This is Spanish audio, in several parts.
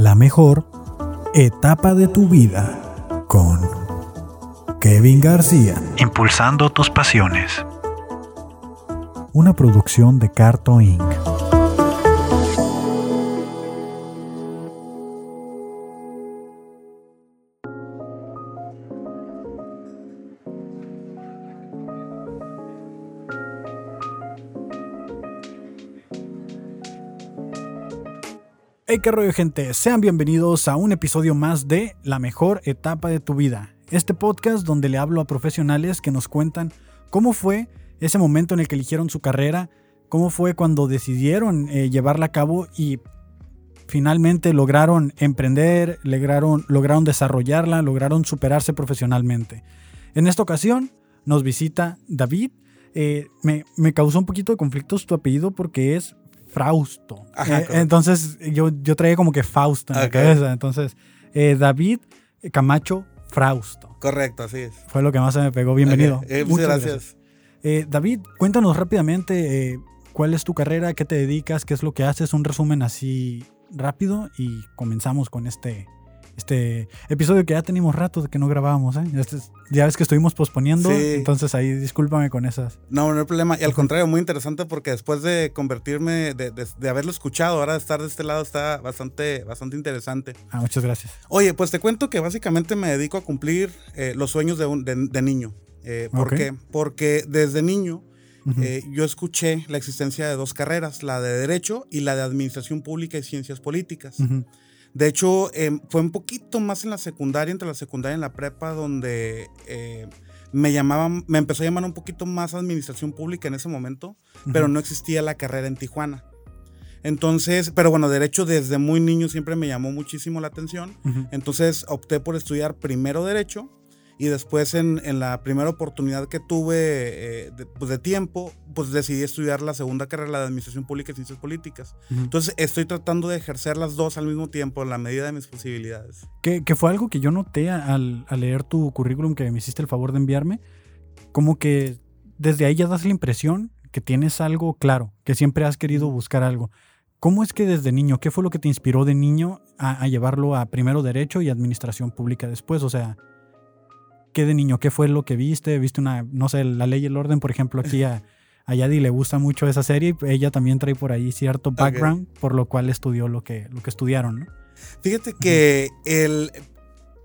La mejor etapa de tu vida con Kevin García. Impulsando tus pasiones. Una producción de Carto Inc. Hey, qué rollo, gente. Sean bienvenidos a un episodio más de La mejor etapa de tu vida. Este podcast donde le hablo a profesionales que nos cuentan cómo fue ese momento en el que eligieron su carrera, cómo fue cuando decidieron eh, llevarla a cabo y finalmente lograron emprender, lograron, desarrollarla, lograron superarse profesionalmente. En esta ocasión nos visita David. Eh, me, me causó un poquito de conflictos tu apellido porque es Frausto. Ajá, Eh, entonces yo, yo traía como que Fausto en la cabeza. Entonces, eh, David Camacho Frausto. Correcto, así es. Fue lo que más se me pegó. Bienvenido. Eh, Muchas gracias. Eh, David, cuéntanos rápidamente cuál es tu carrera, qué te dedicas, qué es lo que haces, un resumen así rápido y comenzamos con este, este episodio que ya tenemos rato de que no grabábamos. ¿eh? Este es- ya ves que estuvimos posponiendo, Sí. entonces ahí discúlpame con esas. No, no hay problema. Y al contrario, muy interesante porque después de convertirme, de, de- de haberlo escuchado, ahora de estar de este lado está bastante, bastante interesante. Ah, muchas gracias. Oye, pues te cuento que básicamente me dedico a cumplir eh, los sueños de, un- de- niño. Eh, ¿Por qué? Porque desde niño eh, yo escuché la existencia de dos carreras, la de Derecho y la de Administración Pública y Ciencias Políticas. Ujú. De hecho, em, fue un poquito más en la secundaria, entre la secundaria y la prepa, donde eh, me llamaban, me empezó a llamar un poquito más administración pública en ese momento, pero no existía la carrera en Tijuana. Entonces, pero bueno, derecho desde muy niño siempre me llamó muchísimo la atención. Entonces opté por estudiar primero derecho y después en, en la primera oportunidad que tuve eh, de, pues de tiempo, pues decidí estudiar la segunda carrera, la de Administración Pública y Ciencias Políticas. Ujú. Entonces estoy tratando de ejercer las dos al mismo tiempo en la medida de mis posibilidades. Que, que fue algo que yo noté al, al leer tu currículum que me hiciste el favor de enviarme. Como que desde ahí ya das la impresión que tienes algo claro, que siempre has querido buscar algo. ¿Cómo es que desde niño, qué fue lo que te inspiró de niño a, a llevarlo a primero derecho y administración pública después? O sea, ¿qué de niño? ¿Qué fue lo que viste? ¿Viste una, no sé, la ley y el orden, por ejemplo, aquí a, a Yadi le gusta mucho esa serie y ella también trae por ahí cierto background, por lo cual estudió lo que, lo que estudiaron, ¿no? Fíjate que el,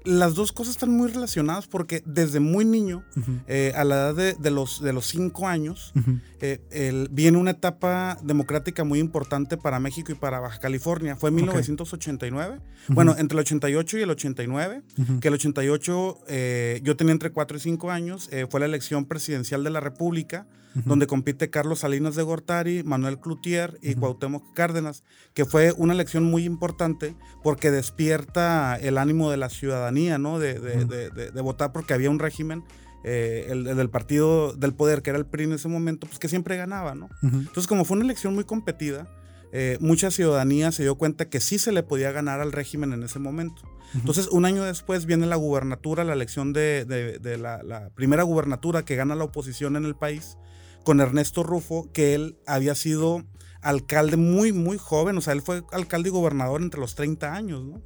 las dos cosas están muy relacionadas porque desde muy niño, eh, a la edad de, de los, de los cinco años, eh, el- viene una etapa democrática muy importante para México y para Baja California. Fue en Ok. 1989. ujú, Bueno, entre el 88 y el 89, ujú. que el 88 eh, yo tenía entre 4 y 5 años, eh, fue la elección presidencial de la República, Donde compite Carlos Salinas de Gortari, Manuel Cloutier y Ujú. Cuauhtémoc Cárdenas, que fue una elección muy importante porque despierta el ánimo de la ciudadanía, ¿no? De, de- Ujú. de- de- de votar porque había un régimen, eh, el, el del partido del poder, que era el PRI en ese momento, pues que siempre ganaba, ¿no? Ujú. Entonces, como fue una elección muy competida, eh, mucha ciudadanía se dio cuenta que sí se le podía ganar al régimen en ese momento. Entonces, un año después viene la gubernatura, la elección de, de- de la, la primera gubernatura que gana la oposición en el país, con Ernesto Rufo, que él había sido alcalde muy, muy joven, o sea, él fue alcalde y gobernador entre los 30 años, ¿no?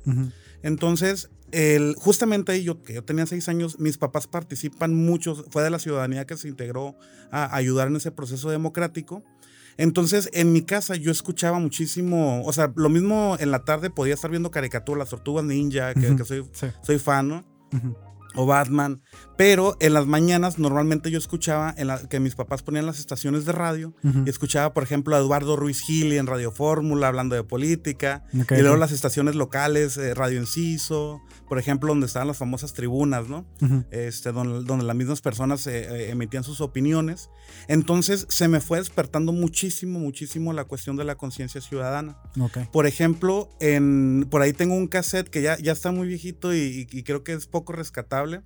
Entonces, el, justamente ahí, yo, que yo tenía seis años, mis papás participan mucho, fue de la ciudadanía que se integró a ayudar en ese proceso democrático. Entonces, en mi casa yo escuchaba muchísimo, o sea, lo mismo en la tarde podía estar viendo caricaturas, las tortugas ninja, que, que soy, Sí. soy fan, o Batman, pero en las mañanas normalmente yo escuchaba en la, que mis papás ponían las estaciones de radio Ujú. y escuchaba, por ejemplo, a Eduardo Ruiz Gili en Radio Fórmula hablando de política, Ok, y luego las estaciones locales, eh, Radio Enciso, por ejemplo, donde estaban las famosas tribunas, ¿no? Ujú. Este, donde, donde las mismas personas eh, eh, emitían sus opiniones. Entonces se me fue despertando muchísimo, muchísimo la cuestión de la conciencia ciudadana. Ok. Por ejemplo, en, por ahí tengo un cassette que ya, ya está muy viejito y, y creo que es poco rescatable.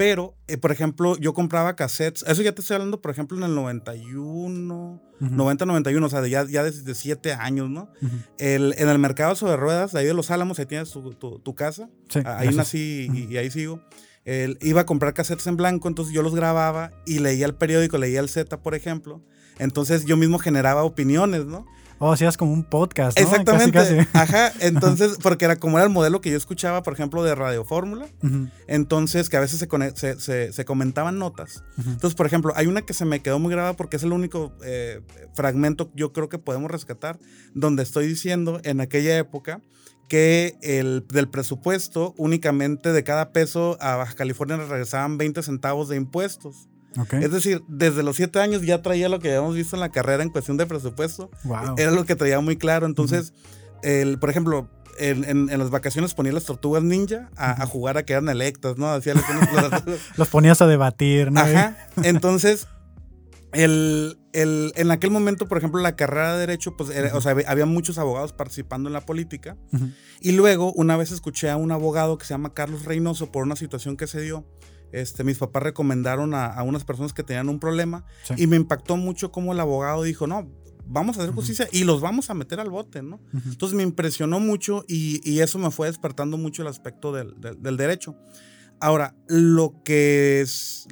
Pero, eh, por ejemplo, yo compraba cassettes. Eso ya te estoy hablando, por ejemplo, en el 91, Ujú. 90, 91, o sea, de ya, ya desde 7 años, ¿no? Ujú. El, en el mercado sobre ruedas, ahí de Los Álamos, ahí tienes tu, tu- tu casa. Sí, Ah, Ahí gracias. nací y, Ujú. y ahí sigo. Él iba a comprar cassettes en blanco, entonces yo los grababa y leía el periódico, leía el Z, por ejemplo. Entonces yo mismo generaba opiniones, ¿no? Oh, hacías como un podcast, ¿no? Exactamente. Casi, casi. Ajá. Entonces, porque era como era el modelo que yo escuchaba, por ejemplo, de Radio Fórmula. Entonces, que a veces se, se, se- se comentaban notas. Entonces, por ejemplo, hay una que se me quedó muy grabada porque es el único eh, fragmento yo creo que podemos rescatar, donde estoy diciendo en aquella época que el, del presupuesto únicamente de cada peso a Baja California le regresaban 20 centavos de impuestos. Es decir, desde los 7 años ya traía lo que habíamos visto en la carrera en cuestión de presupuesto. Wow. Era lo que traía muy claro. Entonces, el, por ejemplo, en, en- en las vacaciones ponía las tortugas ninja a, a jugar a que eran electas, ¿no? Hacía Los ponías a debatir, ¿no? Ajá. Entonces, el, el- en aquel momento, por ejemplo, la carrera de Derecho, pues, era- o sea, había- muchos abogados participando en la política. Y luego, una vez escuché a un abogado que se llama Carlos Reynoso por una situación que se dio. Este, mis papás recomendaron a, a unas personas que tenían un problema Sí. y me impactó mucho cómo el abogado dijo, no, vamos a hacer justicia y los vamos a meter al bote, ¿no? Entonces me impresionó mucho y, y eso me fue despertando mucho el aspecto del, del- del derecho. Ahora, lo que es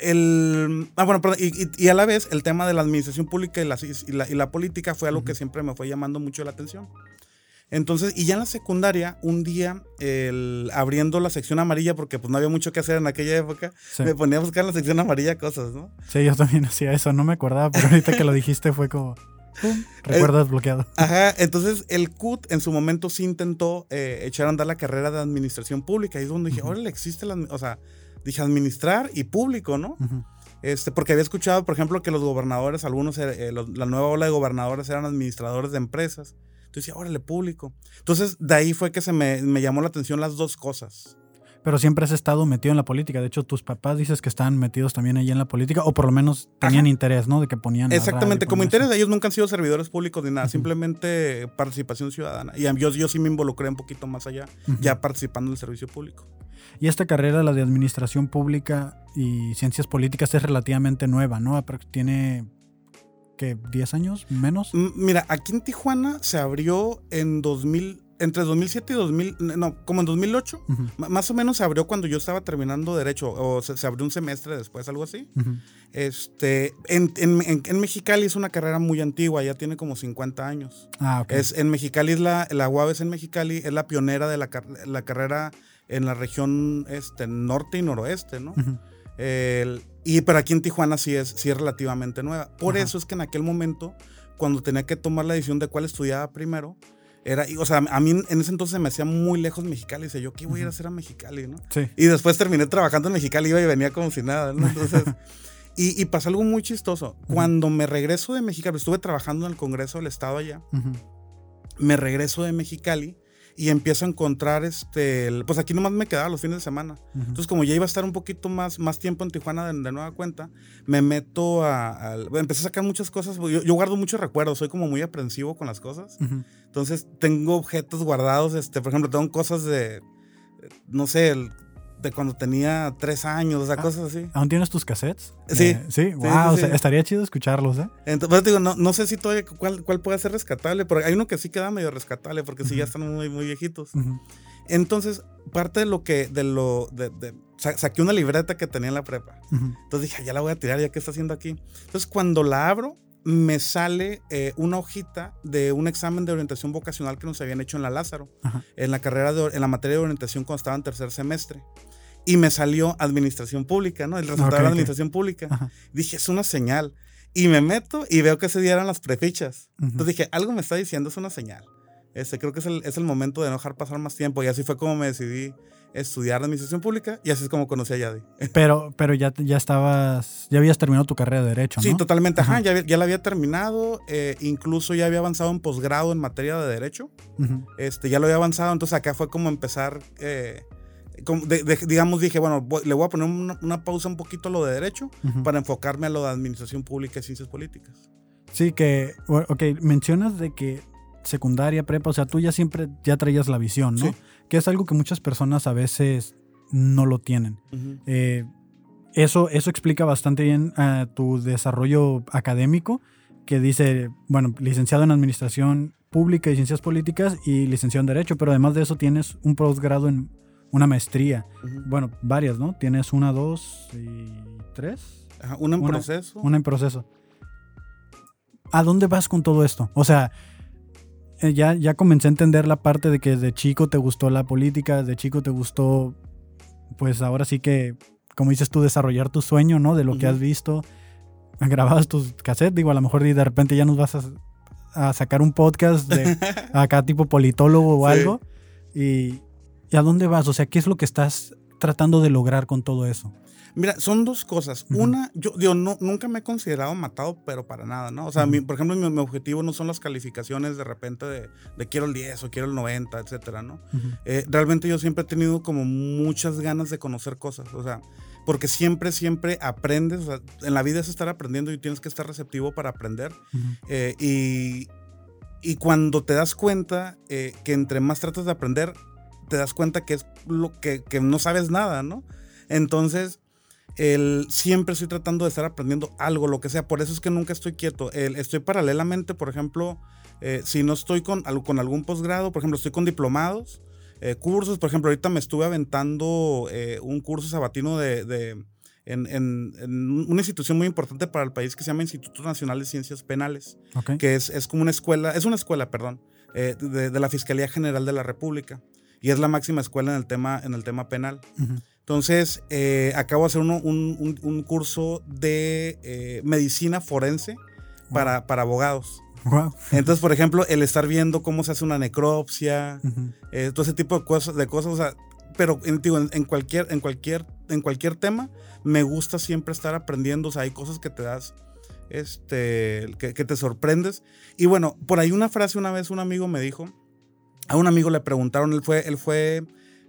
el... Ah, bueno, perdón, y, y- y a la vez el tema de la administración pública y la, y la, y la política fue algo que siempre me fue llamando mucho la atención. Entonces, y ya en la secundaria, un día, el, abriendo la sección amarilla, porque pues no había mucho que hacer en aquella época, Sí. me ponía a buscar en la sección amarilla cosas, ¿no? Sí, yo también hacía eso, no me acordaba, pero ahorita que lo dijiste fue como. pum, recuerdo desbloqueado. Ajá, entonces el CUT en su momento sí intentó eh, echar a andar la carrera de administración pública. Y es donde dije, órale, existe la, o sea, dije administrar y público, ¿no? Este, porque había escuchado, por ejemplo, que los gobernadores, algunos, eh, los- la nueva ola de gobernadores eran administradores de empresas. Entonces decía, órale, público. Entonces de ahí fue que se me, me llamó la atención las dos cosas. Pero siempre has estado metido en la política. De hecho, tus papás dices que estaban metidos también ahí en la política, o por lo menos tenían Ajá. interés, ¿no? De que ponían. Exactamente, como interés, ellos nunca han sido servidores públicos ni nada, simplemente participación ciudadana. Y yo, yo sí me involucré un poquito más allá, ya participando en el servicio público. Y esta carrera, la de administración pública y ciencias políticas, es relativamente nueva, ¿no? Tiene. ¿Qué? ¿10 años? ¿Menos? Mira, aquí en Tijuana se abrió en 2000, entre 2007 y 2000, no, como en 2008. Ujú, M- Más o menos se abrió cuando yo estaba terminando derecho, o se, se abrió un semestre después, algo así. Este, en, en, en- en Mexicali es una carrera muy antigua, ya tiene como 50 años. Ah, ok. Es, en Mexicali es la, la UABS en Mexicali, es la pionera de la, la carrera en la región este, norte y noroeste, ¿no? El- y pero aquí en Tijuana sí es, sí es relativamente nueva. Por Ajá. eso es que en aquel momento, cuando tenía que tomar la decisión de cuál estudiaba primero, era, y, o sea, a mí en ese entonces me hacía muy lejos Mexicali. Dice, yo qué voy a ir a hacer a Mexicali, ¿no? Sí. Y después terminé trabajando en Mexicali, iba y venía como si nada, ¿no? Entonces, y, y pasó algo muy chistoso. Cuando me regreso de Mexicali, estuve trabajando en el Congreso del Estado allá, me regreso de Mexicali y empiezo a encontrar, este, el- pues aquí nomás me quedaba los fines de semana. Entonces, como ya iba a estar un poquito más, más tiempo en Tijuana de, de nueva cuenta, me meto a, bueno, empecé a sacar muchas cosas. Yo, yo guardo muchos recuerdos, soy como muy aprensivo con las cosas. Entonces, tengo objetos guardados, este, por ejemplo, tengo cosas de, no sé, el- de cuando tenía tres años, o sea, Ah. cosas así. ¿Aún tienes tus cassettes? Sí. Eh, sí, sí, wow, sí. o sea, estaría chido escucharlos, ¿eh? Entonces, pues, digo, no, no sé si todavía cuál, cuál puede ser rescatable, pero hay uno que sí queda medio rescatable, porque sí ya están muy, muy viejitos. Entonces, parte de lo que, de lo, de, de- sa- saqué una libreta que tenía en la prepa. Entonces dije, "Ah, ya la voy a tirar, ya que está haciendo aquí. Entonces cuando la abro, me sale eh, una hojita de un examen de orientación vocacional que nos habían hecho en la Lázaro, Ajá. en la carrera de, en la materia de orientación cuando estaba en tercer semestre. Y me salió administración pública, ¿no? El resultado Ok, de la administración pública. Ajá. Dije, es una señal. Y me meto y veo que ese día eran las prefichas. Ujú. Entonces dije, algo me está diciendo, es una señal. Este, creo que es el, es el momento de no dejar pasar más tiempo. Y así fue como me decidí estudiar administración pública y así es como conocí a Yadi. Pero, pero ya, ya estabas, ya habías terminado tu carrera de Derecho, ¿no? Sí, totalmente. Ajá, Ajá. ya, ya la había terminado. eh, incluso ya había avanzado en posgrado en materia de Derecho. Ujú. Este, ya lo había avanzado. Entonces acá fue como empezar. eh, de- de- digamos, dije, bueno, voy- le voy a poner una, una pausa un poquito a lo de Derecho para enfocarme a lo de Administración Pública y Ciencias Políticas. Sí, que, ok, mencionas de que secundaria, prepa, o sea, tú ya siempre ya traías la visión, ¿no? Sí. Que es algo que muchas personas a veces no lo tienen. Eh, eso, eso explica bastante bien eh, tu desarrollo académico, que dice, bueno, licenciado en Administración Pública y Ciencias Políticas y licenciado en Derecho, pero además de eso tienes un posgrado en una maestría. Bueno, varias, ¿no? Tienes una, dos y tres. Ajá, una en Una- proceso. Una en proceso. ¿a dónde vas con todo esto? O sea, eh, ya, ya comencé a entender la parte de que de chico te gustó la política, de chico te gustó, pues ahora sí que, como dices tú, desarrollar tu sueño, ¿no? De lo que has visto. Grababas tus cassettes, digo, a lo mejor de repente ya nos vas a, sacar un podcast de acá tipo politólogo o algo. Y, ¿Y a dónde vas? O sea, ¿qué es lo que estás tratando de lograr con todo eso? Mira, son dos cosas. Una, yo, no, nunca me he considerado matado, pero para nada, ¿no? O sea, por ejemplo, mi, objetivo no son las calificaciones de repente de, quiero el 10 o quiero el 90, etcétera, ¿no? Eh, realmente yo siempre he tenido como muchas ganas de conocer cosas, o sea, porque siempre, siempre aprendes, o sea, en la vida es estar aprendiendo y tienes que estar receptivo para aprender. Eh, y, y, cuando te das cuenta eh, que entre más tratas de aprender, te das cuenta que es lo que, que no sabes nada, ¿no? Entonces, el, siempre estoy tratando de estar aprendiendo algo, lo que sea. Por eso es que nunca estoy quieto. El, estoy paralelamente, por ejemplo, eh, si no estoy con, con algún posgrado, por ejemplo, estoy con diplomados, eh, cursos. Por ejemplo, ahorita me estuve aventando eh, un curso sabatino de, de en, en, una institución muy importante para el país que se llama Instituto Nacional de Ciencias Penales, que es, es, como una escuela, es una escuela, perdón, de, de, la Fiscalía General de la República y es la máxima escuela en el tema, en el tema penal. Entonces, eh, acabo de hacer un, curso de eh, medicina forense para, para abogados. Entonces, por ejemplo, el estar viendo cómo se hace una necropsia, eh, todo ese tipo de cosas, de cosas o sea, pero en, en, cualquier, en, cualquier, en cualquier tema, me gusta siempre estar aprendiendo, o sea, hay cosas que te das, este, que, que te sorprendes. Y bueno, por ahí una frase una vez un amigo me dijo, a un amigo le preguntaron, él fue, él fue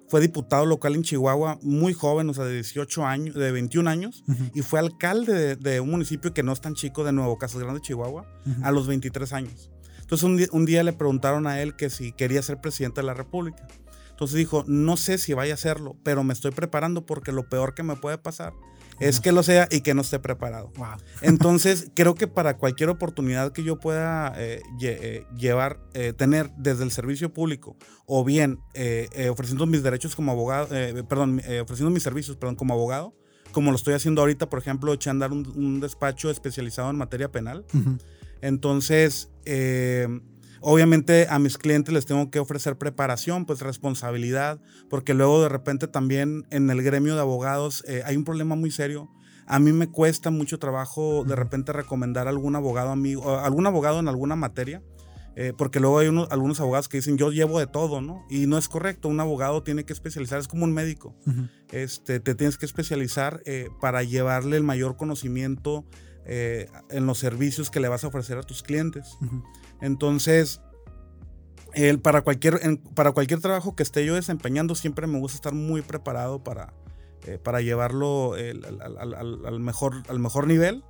fue diputado local en Chihuahua muy joven, o sea, de 18 años, de 21 años, y fue alcalde de, un municipio que no es tan chico de Nuevo Casas Grande, Chihuahua, a los 23 años. Entonces un día, le preguntaron a él que si quería ser presidente de la República. Entonces dijo, no sé si vaya a hacerlo, pero me estoy preparando porque lo peor que me puede pasar es que lo sea y que no esté preparado. Entonces, creo que para cualquier oportunidad que yo pueda eh, eh, llevar, eh, tener desde el servicio público o bien ofreciendo mis derechos como abogado, perdón, ofreciendo mis servicios, perdón, como abogado, como lo estoy haciendo ahorita, por ejemplo, echando andar un, despacho especializado en materia penal. Entonces, Obviamente a mis clientes les tengo que ofrecer preparación, pues responsabilidad, porque luego de repente también en el gremio de abogados eh, hay un problema muy serio. A mí me cuesta mucho trabajo de repente recomendar a algún abogado amigo, algún abogado en alguna materia, eh, porque luego hay unos, algunos abogados que dicen yo llevo de todo, ¿no? Y no es correcto, un abogado tiene que especializar, es como un médico, este, te tienes que especializar eh, para llevarle el mayor conocimiento en los servicios que le vas a ofrecer a tus clientes. Entonces, el, para, cualquier, para cualquier trabajo que esté yo desempeñando, siempre me gusta estar muy preparado para, eh, para llevarlo al, mejor, al mejor nivel.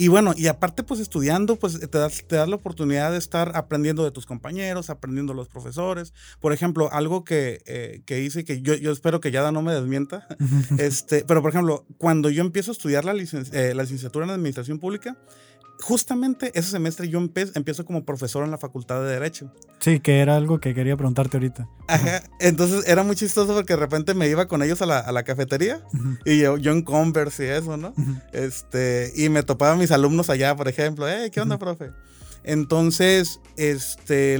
Y bueno, y aparte pues estudiando, pues te das, te das la oportunidad de estar aprendiendo de tus compañeros, aprendiendo de los profesores. Por ejemplo, algo que, eh, que hice, que yo, yo, espero que ya no me desmienta, este, pero por ejemplo, cuando yo empiezo a estudiar la, eh, la licenciatura en Administración Pública, justamente ese semestre yo empiezo como profesor en la Facultad de Derecho. Sí, que era algo que quería preguntarte ahorita. Ajá, entonces era muy chistoso porque de repente me iba con ellos a la, cafetería y yo, yo en Converse y eso, ¿no? este, y me topaba mis alumnos allá, por ejemplo, hey, ¿qué onda, profe? Entonces, este,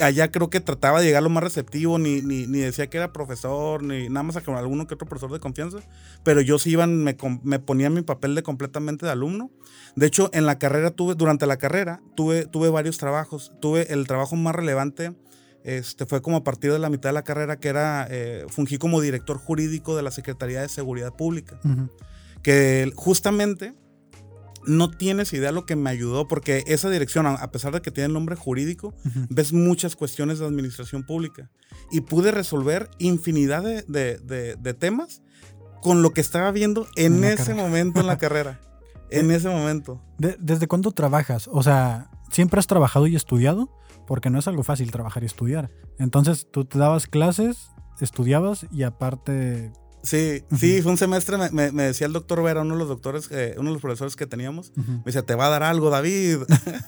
allá creo que trataba de llegar lo más receptivo, ni, ni, ni, decía que era profesor, ni nada más a con alguno que otro profesor de confianza, pero yo sí iban, me, me ponía mi papel de completamente de alumno. De hecho, en la carrera tuve, durante la carrera, tuve, tuve varios trabajos. Tuve el trabajo más relevante, este, fue como a partir de la mitad de la carrera, que era, eh, fungí como director jurídico de la Secretaría de Seguridad Pública. Que justamente no tienes idea lo que me ayudó, porque esa dirección, a pesar de que tiene el nombre jurídico, ves muchas cuestiones de administración pública. Y pude resolver infinidad de, temas con lo que estaba viendo en, ese momento en la carrera. En ese momento. ¿Desde cuándo trabajas? O sea, ¿siempre has trabajado y estudiado? Porque no es algo fácil trabajar y estudiar. Entonces, tú te dabas clases, estudiabas y aparte Sí, sí, fue un semestre, me, decía el doctor Vera, uno de los doctores, eh, uno de los profesores que teníamos, me decía, te va a dar algo, David.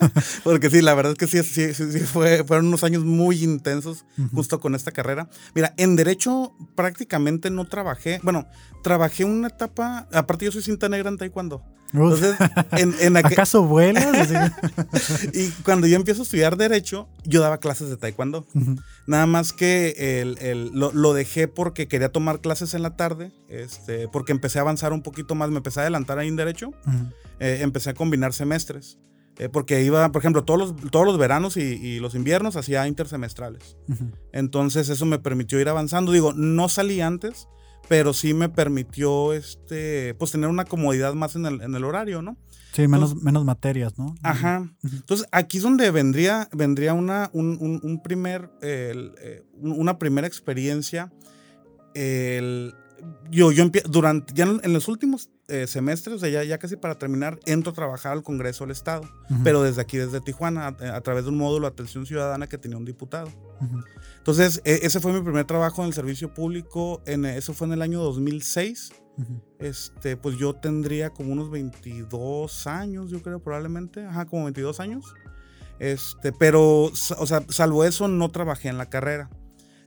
Porque sí, la verdad es que sí, sí, sí, fue, fueron unos años muy intensos justo con esta carrera. Mira, en Derecho prácticamente no trabajé, bueno, trabajé una etapa, aparte yo soy cinta negra en Taekwondo. Entonces, en, en aquel- ¿Acaso vuelas? Y cuando yo empiezo a estudiar Derecho, yo daba clases de Taekwondo. Ujú. Nada más que el- el- lo, lo dejé porque quería tomar clases en la tarde, este, porque empecé a avanzar un poquito más, me empecé a adelantar ahí en Derecho, Ujú. eh, empecé a combinar semestres. eh, porque iba, por ejemplo, todos los, todos los veranos y, y los inviernos hacía intersemestrales. Ujú. Entonces eso me permitió ir avanzando. Digo, no salí antes, pero sí me permitió este, pues tener una comodidad más en el, en el horario, ¿no? Sí, menos, menos materias, ¿no? Ajá. Entonces, aquí es donde vendría, vendría una, un, un- un primer, eh, un- una primera experiencia. El- yo, yo durante, ya en, los últimos eh, semestres, o sea, ya, ya casi para terminar, entro a trabajar al Congreso del Estado, pero desde aquí, desde Tijuana, a, a través de un módulo de atención ciudadana que tenía un diputado. Ujú. Entonces, e- ese fue mi primer trabajo en el servicio público, en, eso fue en el año 2006 Ujú. este, pues yo tendría como unos 22 años, yo creo, probablemente. Ajá, como 22 años. Este, pero, o sea, salvo eso, no trabajé en la carrera.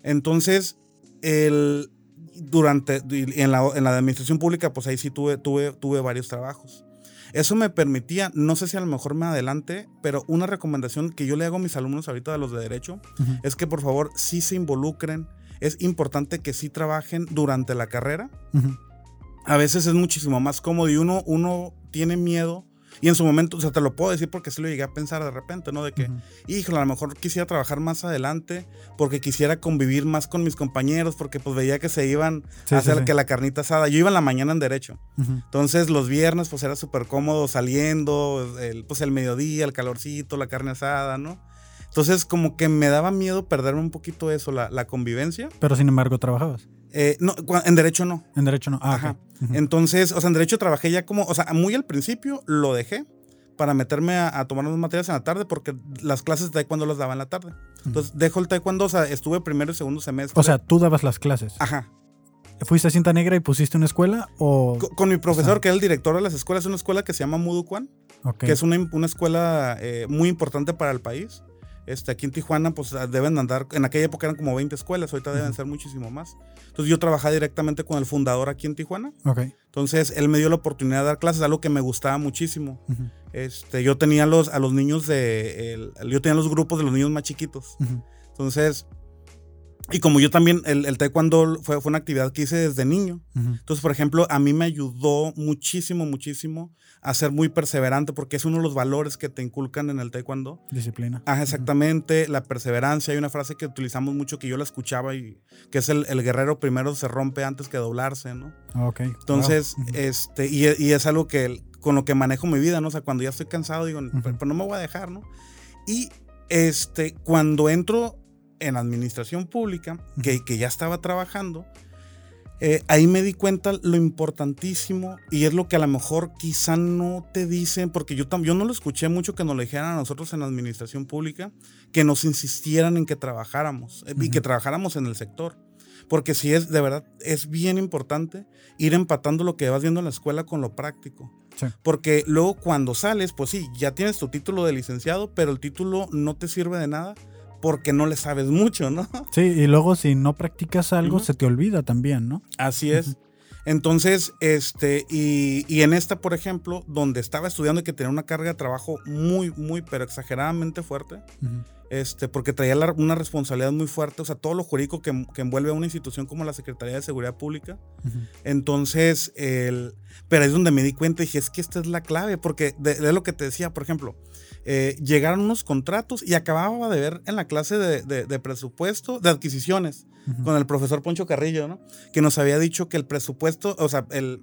Entonces, el, durante, en la, en la administración pública, pues ahí sí tuve, tuve, tuve varios trabajos. Eso me permitía, no sé si a lo mejor me adelante, pero una recomendación que yo le hago a mis alumnos ahorita de los de derecho es que por favor sí se involucren. Es importante que sí trabajen durante la carrera a veces es muchísimo más cómodo y uno, uno tiene miedo. Y en su momento, o sea, te lo puedo decir porque sí lo llegué a pensar de repente, ¿no? De que, Ujú. híjole, a lo mejor quisiera trabajar más adelante porque quisiera convivir más con mis compañeros porque pues veía que se iban Sí, a hacer sí. que la carnita asada. Yo iba en la mañana en derecho. Entonces los viernes pues era súper cómodo saliendo, el, pues el mediodía, el calorcito, la carne asada, ¿no? Entonces como que me daba miedo perderme un poquito eso, la, la convivencia. Pero sin embargo, trabajabas. Eh, no, en derecho no. En derecho no. Ah, Ajá. Entonces, o sea, en derecho trabajé ya como, o sea, muy al principio lo dejé para meterme a, a tomar unas materias en la tarde porque las clases de taekwondo las daba en la tarde. Entonces, dejo el taekwondo, o sea, estuve primero y segundo semestre. O sea, tú dabas las clases. ajá. ¿Fuiste a cinta negra y pusiste una escuela o...? Co- Con, mi profesor, sea- que era el director de las escuelas, es una escuela que se llama Muducuan, Ok. que es una, una escuela eh, muy importante para el país. Este, aquí en Tijuana, pues deben andar, en aquella época eran como 20 escuelas, ahorita deben ser muchísimo más. Entonces yo trabajaba directamente con el fundador aquí en Tijuana. Ok. Entonces él me dio la oportunidad de dar clases, algo que me gustaba muchísimo. Este, yo tenía los, a los niños de. el- yo tenía los grupos de los niños más chiquitos. Entonces. Y como yo también, el, el taekwondo fue, fue una actividad que hice desde niño. Ujú. Entonces, por ejemplo, a mí me ayudó muchísimo, muchísimo a ser muy perseverante, porque es uno de los valores que te inculcan en el taekwondo. Disciplina. Ajá, exactamente, la perseverancia. Hay una frase que utilizamos mucho que yo la escuchaba y que es el, el guerrero primero se rompe antes que doblarse, ¿no? Ok. Entonces, Wow. Ujú. este, y, y es algo que con lo que manejo mi vida, ¿no? O sea, cuando ya estoy cansado, digo, pero, pero no me voy a dejar, ¿no? Y este, cuando entro en administración pública, que, que ya estaba trabajando, eh, ahí me di cuenta lo importantísimo y es lo que a lo mejor quizá no te dicen, porque yo, yo no lo escuché mucho que nos lo dijeran a nosotros en administración pública, que nos insistieran en que trabajáramos eh, y Ujú. que trabajáramos en el sector. Porque si es, de verdad, es bien importante ir empatando lo que vas viendo en la escuela con lo práctico. Sí. Porque luego cuando sales, pues sí, ya tienes tu título de licenciado, pero el título no te sirve de nada porque no le sabes mucho, ¿no? Sí, y luego si no practicas algo, se te olvida también, ¿no? Así es. Entonces, este, y, y en esta, por ejemplo, donde estaba estudiando y que tenía una carga de trabajo muy, muy, pero exageradamente fuerte, este, porque traía la- una responsabilidad muy fuerte, o sea, todo lo jurídico que, que envuelve a una institución como la Secretaría de Seguridad Pública. Entonces, el, pero ahí es donde me di cuenta y dije, es que esta es la clave, porque de, de lo que te decía, por ejemplo, eh, llegaron unos contratos y acababa de ver en la clase de, de- de presupuesto, de adquisiciones, con el profesor Poncho Carrillo, ¿no? Que nos había dicho que el presupuesto, o sea, el,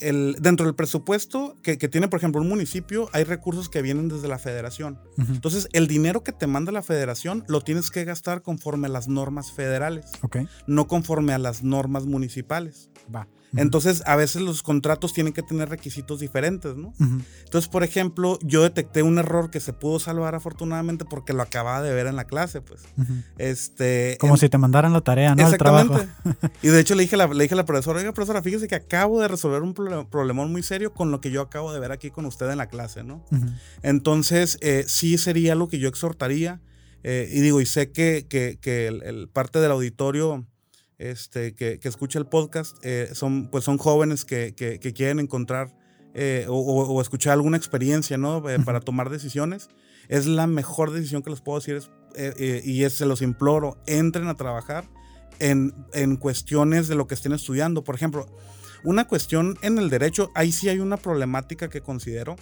el, dentro del presupuesto que, que tiene, por ejemplo, un municipio, hay recursos que vienen desde la federación. Entonces, el dinero que te manda la federación lo tienes que gastar conforme a las normas federales, no conforme a las normas municipales. Va. Entonces, a veces los contratos tienen que tener requisitos diferentes, ¿no? Entonces, por ejemplo, yo detecté un error que se pudo salvar afortunadamente porque lo acababa de ver en la clase, pues. Este, Como en- si te mandaran la tarea, ¿no? Trabajo. Exactamente. Y de hecho le dije, a la, le dije a la profesora, oiga, profesora, fíjese que acabo de resolver un proble- problemón muy serio con lo que yo acabo de ver aquí con usted en la clase, ¿no? Entonces, eh, sí sería lo que yo exhortaría. eh, y digo, y sé que, que- que el, el parte del auditorio este, que, que escucha el podcast eh, son, pues son jóvenes que, que- que quieren encontrar eh, o, o- escuchar alguna experiencia, ¿no? Eh, para tomar decisiones, es la mejor decisión que les puedo decir es, eh, eh, y es, se los imploro, entren a trabajar en, en cuestiones de lo que estén estudiando. Por ejemplo, una cuestión en el derecho, ahí sí hay una problemática que considero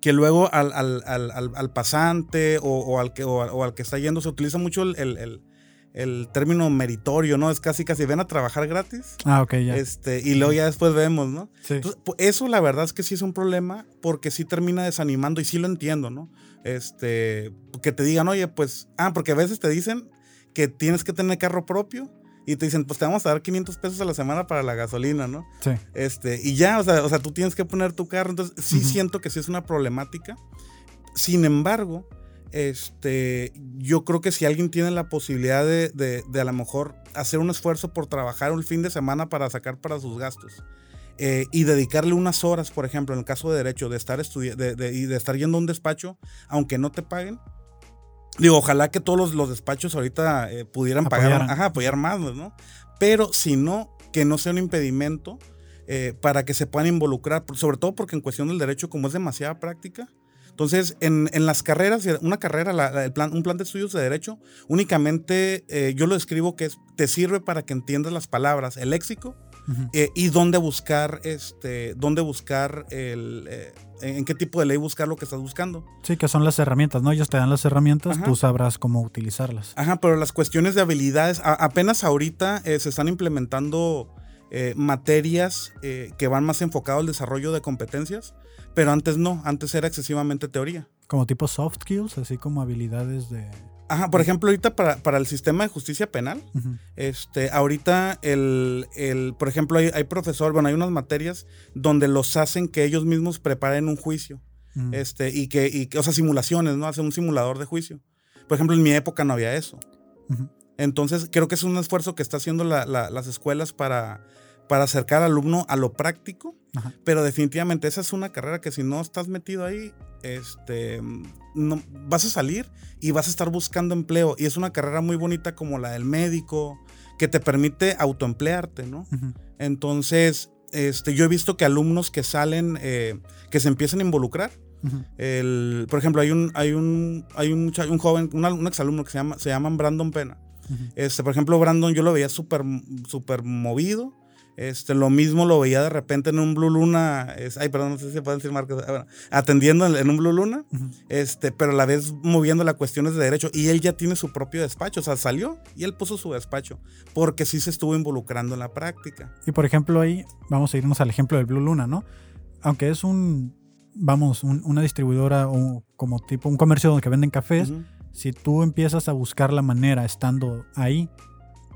que luego al, al- al- al- pasante o, o al que, o, o al que está yendo se utiliza mucho el, el- el- el término meritorio, ¿no? Es casi casi ven a trabajar gratis Ah, ok, ya. este, y luego ya después vemos, ¿no? sí. Entonces, eso la verdad es que sí es un problema porque sí termina desanimando y sí lo entiendo, ¿no? Este, que te digan, oye, pues, ah, porque a veces te dicen que tienes que tener carro propio y te dicen, pues te vamos a dar 500 pesos a la semana para la gasolina, ¿no? sí. Este, y ya, o sea, o sea, tú tienes que poner tu carro, entonces sí siento que sí es una problemática. Sin embargo, este, yo creo que si alguien tiene la posibilidad de, de- de a lo mejor hacer un esfuerzo por trabajar un fin de semana para sacar para sus gastos eh, y dedicarle unas horas, por ejemplo, en el caso de derecho, de estar de, de- y de estar yendo a un despacho, aunque no te paguen. Digo, ojalá que todos los, los despachos ahorita eh, pudieran pagar, Apoyaran. ajá, apoyar más, ¿no? Pero si no, que no sea un impedimento eh, para que se puedan involucrar, sobre todo porque en cuestión del derecho, como es demasiada práctica, entonces en, en las carreras, una carrera, la- la- el plan, un plan de estudios de derecho, únicamente eh, yo lo describo que es, te sirve para que entiendas las palabras, el léxico eh, y dónde buscar, este, dónde buscar el, eh, en qué tipo de ley buscar lo que estás buscando. Sí, que son las herramientas, ¿no? Ellos te dan las herramientas, Ajá. tú sabrás cómo utilizarlas. Ajá, pero las cuestiones de habilidades, a- apenas ahorita eh, se están implementando eh, materias eh, que van más enfocado al desarrollo de competencias, pero antes no, antes era excesivamente teoría. Como tipo soft skills, así como habilidades de... Ajá, por ejemplo, ahorita para, para el sistema de justicia penal, este, ahorita el, el, por ejemplo, hay, hay profesor, bueno, hay unas materias donde los hacen que ellos mismos preparen un juicio. Este, y que, y, que- o sea, simulaciones, ¿no? Hacer un simulador de juicio. Por ejemplo, en mi época no había eso. Entonces, creo que es un esfuerzo que está haciendo la- la- las escuelas para, para acercar al alumno a lo práctico, Ajá. pero definitivamente esa es una carrera que si no estás metido ahí, este, no, vas a salir y vas a estar buscando empleo. Y es una carrera muy bonita como la del médico, que te permite autoemplearte, ¿no? Entonces, este, yo he visto que alumnos que salen, eh, que se empiezan a involucrar, el, por ejemplo, hay un, hay un, hay un, un joven, un, un exalumno que se llama, se llama Brandon Pena. Ujú. Este, por ejemplo, Brandon yo lo veía súper súper movido. Este, lo mismo lo veía de repente en un Blue Luna. es- ay, perdón, no sé si se pueden decir marcas. ah, bueno, atendiendo en, un Blue Luna. Este, pero a la vez moviendo las cuestiones de derecho. Y él ya tiene su propio despacho. O sea, salió y él puso su despacho. Porque sí se estuvo involucrando en la práctica. Y por ejemplo ahí, vamos a irnos al ejemplo del Blue Luna, ¿no? Aunque es un, vamos, un- una distribuidora o como tipo un comercio donde venden cafés, Ujú. si tú empiezas a buscar la manera estando ahí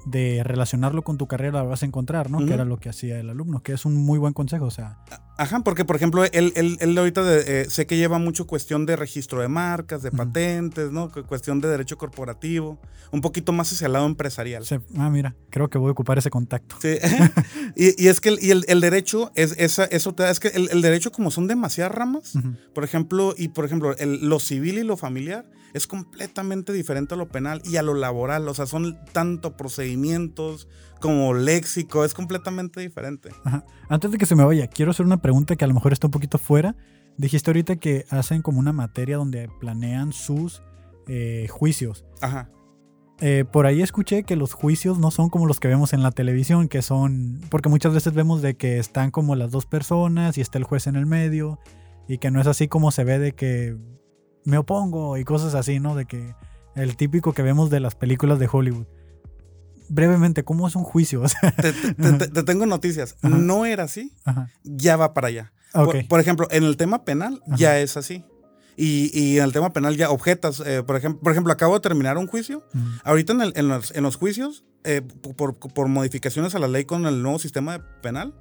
de relacionarlo con tu carrera, la vas a encontrar, ¿no? Que era lo que hacía el alumno, que es un muy buen consejo, o sea, Ajá, porque por ejemplo, él, él, él ahorita de- eh, sé que lleva mucho cuestión de registro de marcas, de patentes, ¿no? Cu- Cuestión de derecho corporativo, un poquito más hacia el lado empresarial. ah, mira, creo que voy a ocupar ese contacto. Sí. y, y es que el, y el, el derecho es esa, eso te da, es que el, el derecho como son demasiadas ramas, por ejemplo, y por ejemplo, el- lo civil y lo familiar es completamente diferente a lo penal y a lo laboral, o sea, son tanto procedimientos como léxico, es completamente diferente. Ajá. Antes de que se me vaya, quiero hacer una pregunta que a lo mejor está un poquito fuera. Dijiste ahorita que hacen como una materia donde planean sus eh, juicios. Ajá. Eh, por ahí escuché que los juicios no son como los que vemos en la televisión, que son, porque muchas veces vemos de que están como las dos personas y está el juez en el medio y que no es así como se ve de que me opongo y cosas así, ¿no? De que el típico que vemos de las películas de Hollywood. Brevemente, ¿cómo es un juicio? O sea, Te, te- te- te tengo noticias. Ajá. No era así, ajá. ya va para allá. Por, por ejemplo, en el tema penal Ajá. ya es así. Y, y en el tema penal ya objetas. eh, por, ejemplo, por ejemplo, acabo de terminar un juicio. Ahorita en, el- en los, en los juicios, eh, por, por modificaciones a la ley con el nuevo sistema penal,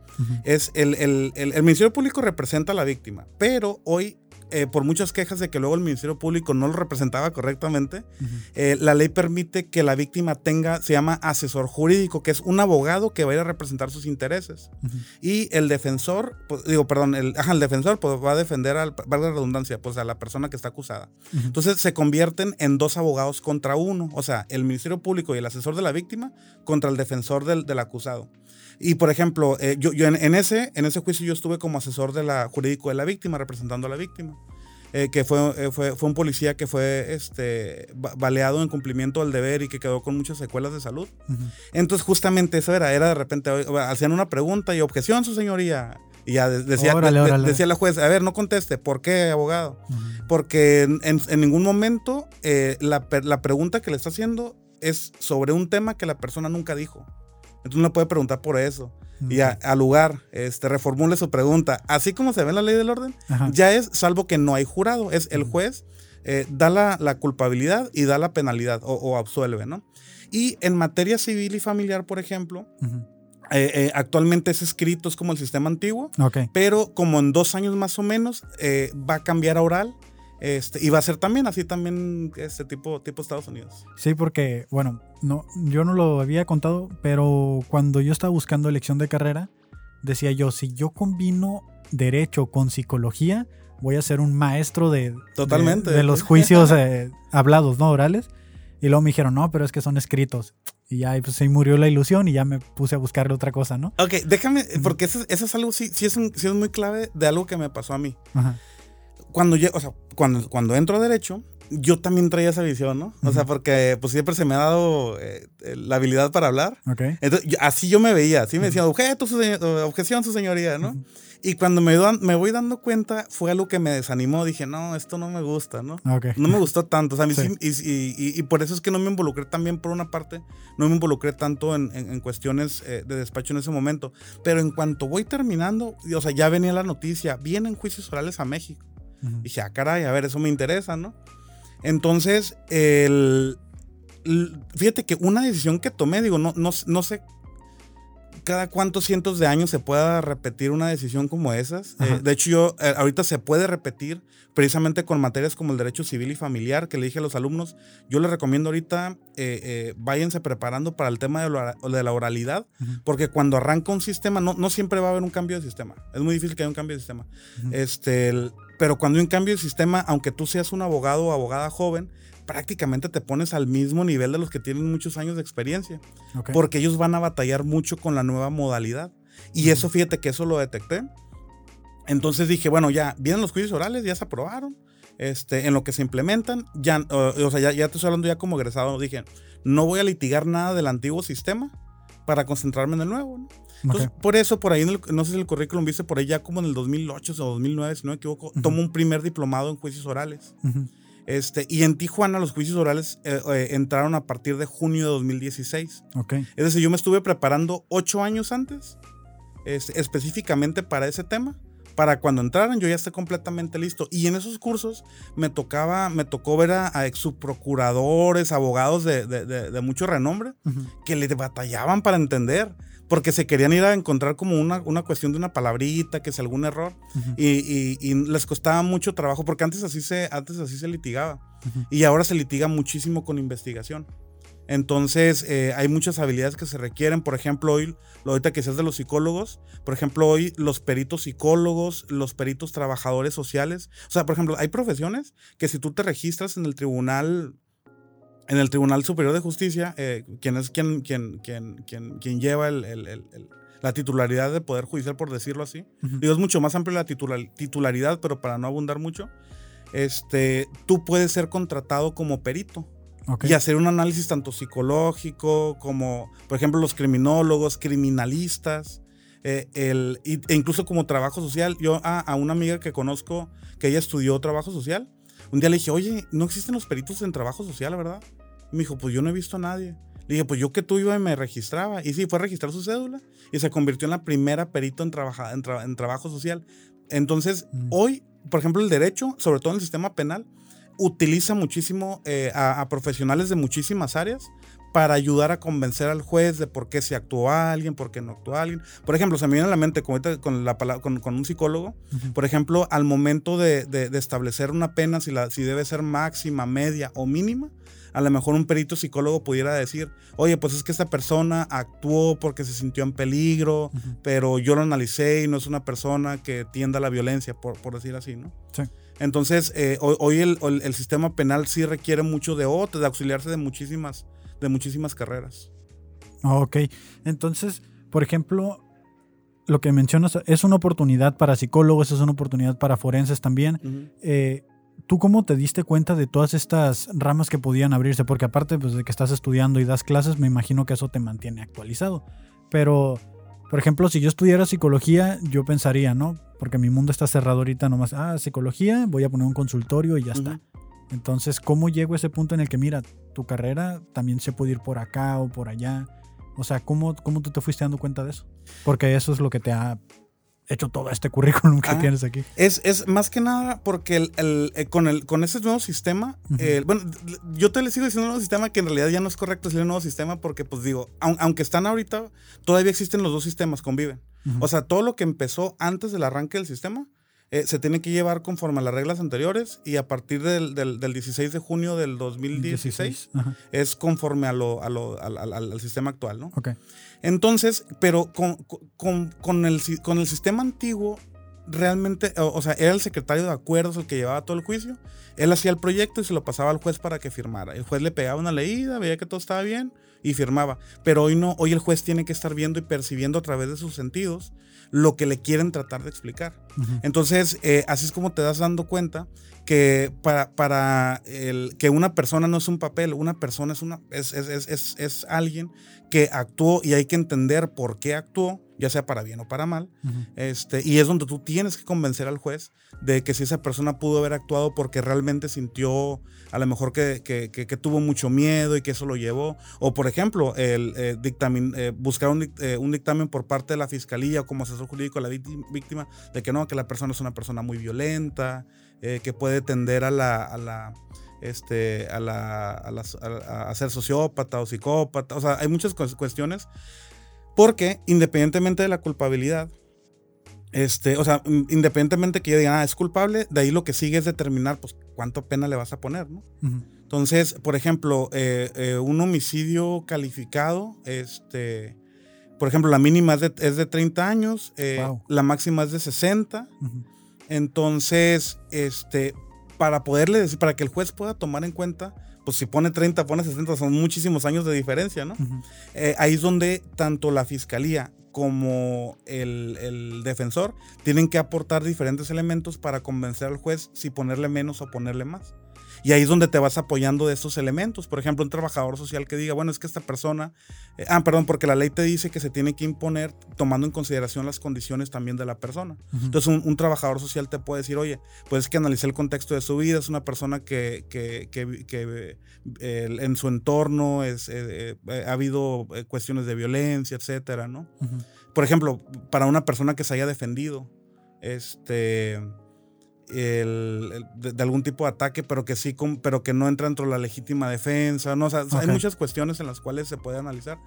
es el, el- el- el Ministerio Público representa a la víctima. Pero hoy, eh, por muchas quejas de que luego el Ministerio Público no lo representaba correctamente, eh, la ley permite que la víctima tenga, se llama asesor jurídico, que es un abogado que va a ir a representar sus intereses. Y el defensor, pues, digo, perdón, el, ajá, el defensor pues, va a defender, al, valga la redundancia, pues a la persona que está acusada. Entonces se convierten en dos abogados contra uno, o sea, el Ministerio Público y el asesor de la víctima contra el defensor del, del acusado. Y por ejemplo, eh, yo, yo en, en ese, en ese juicio yo estuve como asesor de la jurídico de la víctima, representando a la víctima. eh, que fue, eh, fue, fue un policía que fue este, ba- baleado en cumplimiento del deber y que quedó con muchas secuelas de salud. Ujú. Entonces justamente eso era, era de repente, hacían una pregunta y objeción, su señoría. Y ya de- decía, Órale, de- órale. decía la juez, a ver, no conteste, ¿por qué, abogado? Ujú. Porque en, en- ningún momento eh, la, la pregunta que le está haciendo es sobre un tema que la persona nunca dijo. Entonces no puede preguntar por eso. Y a- al lugar, este, reformule su pregunta. Así como se ve en la ley del orden, Ajá. ya es, salvo que no hay jurado, es el juez eh, da la, la culpabilidad y da la penalidad o, o absuelve, ¿no? Y en materia civil y familiar, por ejemplo, eh, eh, actualmente es escrito, es como el sistema antiguo, pero como en dos años más o menos va a cambiar a oral este, y va a ser también así también este tipo, tipo Estados Unidos. Sí, porque, bueno, no, yo no lo había contado, pero cuando yo estaba buscando elección de carrera, decía yo, si yo combino derecho con psicología, voy a ser un maestro de, Totalmente. de, de los juicios eh, hablados, ¿no? Orales. Y luego me dijeron, no, pero es que son escritos. Y ya pues, se murió la ilusión y ya me puse a buscarle otra cosa, ¿no? Ok, déjame, porque eso, eso es algo, sí, sí es, un- sí es muy clave de algo que me pasó a mí. Ajá. Cuando yo, o sea, cuando, cuando entro a derecho, yo también traía esa visión, ¿no? O sea, porque pues siempre se me ha dado eh, eh, la habilidad para hablar. Ok. Entonces, yo- así yo me veía, así me decían, objeto, su objeción, su señoría, ¿no? Ujú. Y cuando me, dan- me voy dando cuenta, fue algo que me desanimó. Dije, no, esto no me gusta, ¿no? Ok. No me gustó tanto. O sea, a mí Sí. sí- y, y- y por eso es que no me involucré también, por una parte, no me involucré tanto en, en- en cuestiones eh, de despacho en ese momento. Pero en cuanto voy terminando, y, o sea, ya venía la noticia, vienen juicios orales a México. Dije, ah, caray, a ver, eso me interesa, ¿no? Entonces, el, l- fíjate que una decisión que tomé, digo, no, no, no sé cada cuántos cientos de años se pueda repetir una decisión como esas. Eh, de hecho, yo, eh, ahorita se puede repetir precisamente con materias como el derecho civil y familiar, que le dije a los alumnos, yo les recomiendo ahorita, eh, eh, váyanse preparando para el tema de, la- de la oralidad, porque cuando arranca un sistema, no, no siempre va a haber un cambio de sistema. Es muy difícil que haya un cambio de sistema. Este, el- pero cuando hay un cambio de sistema, aunque tú seas un abogado o abogada joven, prácticamente te pones al mismo nivel de los que tienen muchos años de experiencia, porque ellos van a batallar mucho con la nueva modalidad. Y eso, fíjate que eso lo detecté. Entonces dije, bueno, ya vienen los juicios orales, ya se aprobaron. Este, en lo que se implementan, ya, o, o sea, ya, ya te estoy hablando ya como egresado, dije, no voy a litigar nada del antiguo sistema para concentrarme en el nuevo. ¿no? Entonces, Ok. por eso, por ahí, en el- no sé si el currículum viste por ahí ya como en el 2008 o 2009, si no me equivoco, Ujú. tomo un primer diplomado en juicios orales. Ujú. Este, y en Tijuana los juicios orales eh, eh, entraron a partir de junio de 2016. Ok. Es decir, yo me estuve preparando ocho años antes, este, específicamente para ese tema. Para cuando entraran yo ya esté completamente listo. Y en esos cursos me tocaba, me tocó ver a, a ex subprocuradores, abogados de, de- de- de mucho renombre, que le batallaban para entender. Porque se querían ir a encontrar como una, una cuestión de una palabrita, que es algún error. Ujú. Y, y- y les costaba mucho trabajo, porque antes así se, antes así se litigaba. Ujú. Y ahora se litiga muchísimo con investigación. Entonces, eh, hay muchas habilidades que se requieren. Por ejemplo, hoy, lo ahorita que seas de los psicólogos, por ejemplo, hoy los peritos psicólogos, los peritos trabajadores sociales. O sea, por ejemplo, hay profesiones que si tú te registras en el tribunal, en el Tribunal Superior de Justicia, eh, quien es quien, quien, quien, quien, quien lleva el- el- el- la titularidad del Poder Judicial, por decirlo así. Ujú. Digo, es mucho más amplia la titular- titularidad, pero para no abundar mucho, este, tú puedes ser contratado como perito Ok. y hacer un análisis tanto psicológico como, por ejemplo, los criminólogos, criminalistas, eh, el, e incluso como trabajo social. Yo a, a una amiga que conozco que ella estudió trabajo social, un día le dije, oye, no existen los peritos en trabajo social, ¿verdad? Y me dijo, pues yo no he visto a nadie. Le dije, pues yo que tú iba y me registraba. Y sí, fue a registrar su cédula y se convirtió en la primera perito en, trabaja- en, tra- en trabajo social. Entonces, Mm. hoy, por ejemplo, el derecho, sobre todo en el sistema penal, utiliza muchísimo eh, a, a profesionales de muchísimas áreas para ayudar a convencer al juez de por qué se actuó alguien, por qué no actuó alguien. Por ejemplo, se me viene a la mente con, la, pala- con, con un psicólogo, Ujú. por ejemplo, al momento de, de- de establecer una pena, si, la, si debe ser máxima, media o mínima, a lo mejor un perito psicólogo pudiera decir, oye, pues es que esta persona actuó porque se sintió en peligro, Ujú. pero yo lo analicé y no es una persona que tienda a la violencia, por, por decir así, ¿no? Sí. Entonces, eh, hoy, hoy el, el- el sistema penal sí requiere mucho de otros, de auxiliarse de muchísimas, de muchísimas carreras. Ok. Entonces, por ejemplo, lo que mencionas es una oportunidad para psicólogos, es una oportunidad para forenses también. Eh, ¿Tú cómo te diste cuenta de todas estas ramas que podían abrirse? Porque aparte pues, de que estás estudiando y das clases, me imagino que eso te mantiene actualizado. Pero, por ejemplo, si yo estudiara psicología, yo pensaría, ¿no? Porque mi mundo está cerrado ahorita nomás. Ah, psicología, voy a poner un consultorio y ya está. Entonces, ¿cómo llego a ese punto en el que, mira, tu carrera también se puede ir por acá o por allá? O sea, ¿cómo, cómo tú te fuiste dando cuenta de eso? Porque eso es lo que te ha hecho todo este currículum que Ah. tienes aquí. Es, es más que nada porque el, el, eh, con, el, con ese nuevo sistema, eh, bueno, yo te le sigo diciendo nuevo sistema que en realidad ya no es correcto decirle nuevo sistema porque, pues digo, aun- aunque están ahorita, todavía existen los dos sistemas, conviven. O sea, todo lo que empezó antes del arranque del sistema eh, se tiene que llevar conforme a las reglas anteriores y a partir del, del- del 16 de junio del 2016 Ajá. es conforme a lo, a lo- al, al- al- al sistema actual, ¿no? Ok. Entonces, pero con, con- con el, con el sistema antiguo, realmente, o, o sea, era el secretario de acuerdos el que llevaba todo el juicio. Él hacía el proyecto y se lo pasaba al juez para que firmara. El juez le pegaba una leída, veía que todo estaba bien y firmaba. Pero hoy no, hoy el juez tiene que estar viendo y percibiendo a través de sus sentidos lo que le quieren tratar de explicar. Entonces, eh, así es como te das dando cuenta que para, para el, que una persona no es un papel, una persona es, una, es, es, es, es- es alguien que actuó y hay que entender por qué actuó, ya sea para bien o para mal. Ujú. Este, y es donde tú tienes que convencer al juez de que si esa persona pudo haber actuado porque realmente sintió a lo mejor que, que- que- que tuvo mucho miedo y que eso lo llevó. O por ejemplo, el eh, dictamin, eh, buscar un, eh, un dictamen por parte de la fiscalía o como asesor jurídico de la vícti- víctima de que no, que la persona es una persona muy violenta, eh, que puede tender a la... A la este, a, la, a, las- a- a ser sociópata o psicópata. O sea, hay muchas cues- cuestiones porque independientemente de la culpabilidad, este, o sea, in- independientemente que yo diga, ah, es culpable, de ahí lo que sigue es determinar, pues, cuánto pena le vas a poner, ¿no? Entonces, por ejemplo, eh, eh, un homicidio calificado, este, por ejemplo, la mínima es de, es de 30 años, eh, Wow. la máxima es de 60. Ujú. Entonces, este, para poderle decir, para que el juez pueda tomar en cuenta, pues si pone 30, pone 60, son muchísimos años de diferencia, ¿no? Eh, ahí es donde tanto la fiscalía como el, el defensor tienen que aportar diferentes elementos para convencer al juez si ponerle menos o ponerle más. Y ahí es donde te vas apoyando de estos elementos. Por ejemplo, un trabajador social que diga, bueno, es que esta persona, eh, ah, perdón, porque la ley te dice que se tiene que imponer tomando en consideración las condiciones también de la persona. Entonces, un, un trabajador social te puede decir, oye, pues es que analicé el contexto de su vida, es una persona que, que- que- que, eh, en su entorno es, eh, eh, ha habido cuestiones de violencia, etcétera, ¿no? Por ejemplo, para una persona que se haya defendido, este, el- el- de, de algún tipo de ataque, pero que sí, com- pero que no entra dentro de la legítima defensa, ¿no? O sea, hay Ok. muchas cuestiones en las cuales se puede analizar.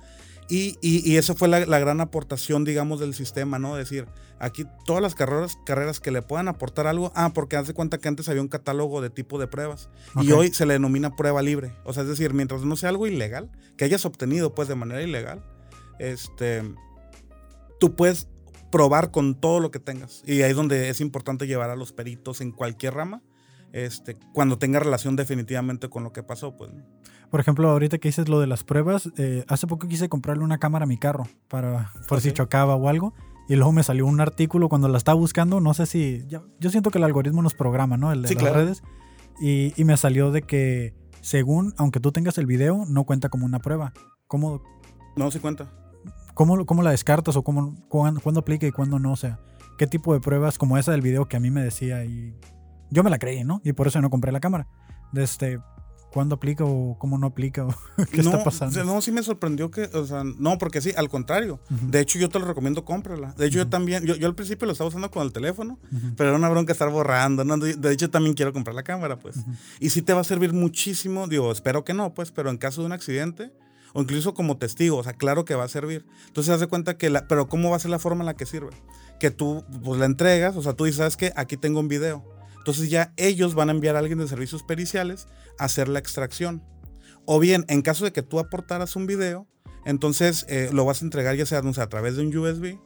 Y, y, y eso fue la, la gran aportación, digamos, del sistema, ¿no? decir, aquí todas las carreras, carreras que le puedan aportar algo, ah, porque haz de cuenta que antes había un catálogo de tipo de pruebas y Ok. hoy se le denomina prueba libre. O sea, es decir, mientras no sea algo ilegal, que hayas obtenido pues de manera ilegal, este, tú puedes probar con todo lo que tengas. Y ahí es donde es importante llevar a los peritos en cualquier rama, este, cuando tenga relación definitivamente con lo que pasó, pues. Por ejemplo, ahorita que dices lo de las pruebas, eh, hace poco quise comprarle una cámara a mi carro para por si chocaba o algo. Y luego me salió un artículo cuando la estaba buscando, no sé si... ya- yo siento que el algoritmo nos programa, ¿no? El de Sí, las claro. redes. Y, y me salió de que según, aunque tú tengas el video, no cuenta como una prueba. ¿Cómo, No se cuenta. Cómo, cómo la descartas o cómo, cuándo, cuándo aplica y cuándo no? O sea, ¿qué tipo de pruebas como esa del video que a mí me decía y yo me la creí, ¿no? Y por eso no compré la cámara. De este, ¿cuándo aplica o cómo no aplica o qué no, está pasando? o sea, no, sí me sorprendió que, o sea, no, porque sí, al contrario. Ujú. De hecho, yo te lo recomiendo, cómprala. De hecho, yo Ujú. también, yo, yo al principio lo estaba usando con el teléfono, Ujú. pero era una bronca estar borrando. ¿no? De hecho, también quiero comprar la cámara, pues. Y sí te va a servir muchísimo, digo, espero que no, pues, pero en caso de un accidente o incluso como testigo, o sea, claro que va a servir. Entonces, haz de cuenta que, la, pero ¿cómo va a ser la forma en la que sirve? Que tú, pues, la entregas, o sea, tú dices, ¿sabes qué? Aquí tengo un video. Entonces ya ellos van a enviar a alguien de servicios periciales a hacer la extracción. O bien, en caso de que tú aportaras un video, entonces eh, lo vas a entregar ya sea, a través de un USB.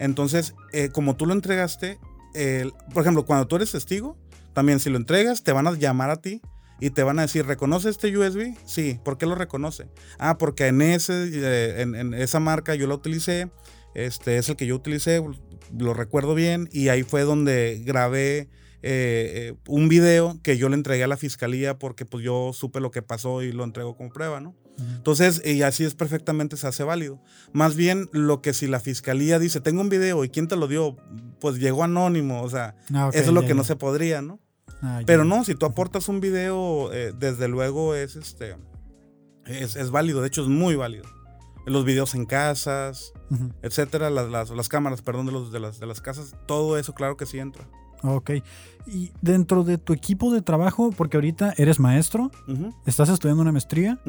Entonces, eh, como tú lo entregaste, el- por ejemplo, cuando tú eres testigo, también si lo entregas, te van a llamar a ti y te van a decir, ¿reconoce este USB? Sí, ¿por qué lo reconoce? Ah, porque en, ese, eh, en, en esa marca yo la utilicé, Este es el que yo utilicé, lo recuerdo bien, y ahí fue donde grabé eh, un video que yo le entregué a la fiscalía porque pues yo supe lo que pasó y lo entrego como prueba, ¿no? Entonces, y así es perfectamente se hace válido. Más bien, lo que si la fiscalía dice, tengo un video y quién te lo dio, pues llegó anónimo, o sea, Ah, ok, eso es lo ya, que no se podría, ¿no? Ah. Pero no, si tú aportas un video, eh, desde luego es este, es, es válido, de hecho es muy válido. Los videos en casas, etcétera, las, las, las cámaras, perdón, de, los, de, las, de las casas, todo eso claro que sí entra. Ok. Y dentro de tu equipo de trabajo, porque ahorita eres maestro, estás estudiando una maestría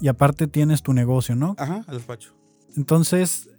y aparte tienes tu negocio, ¿no? Ajá, al despacho. Entonces,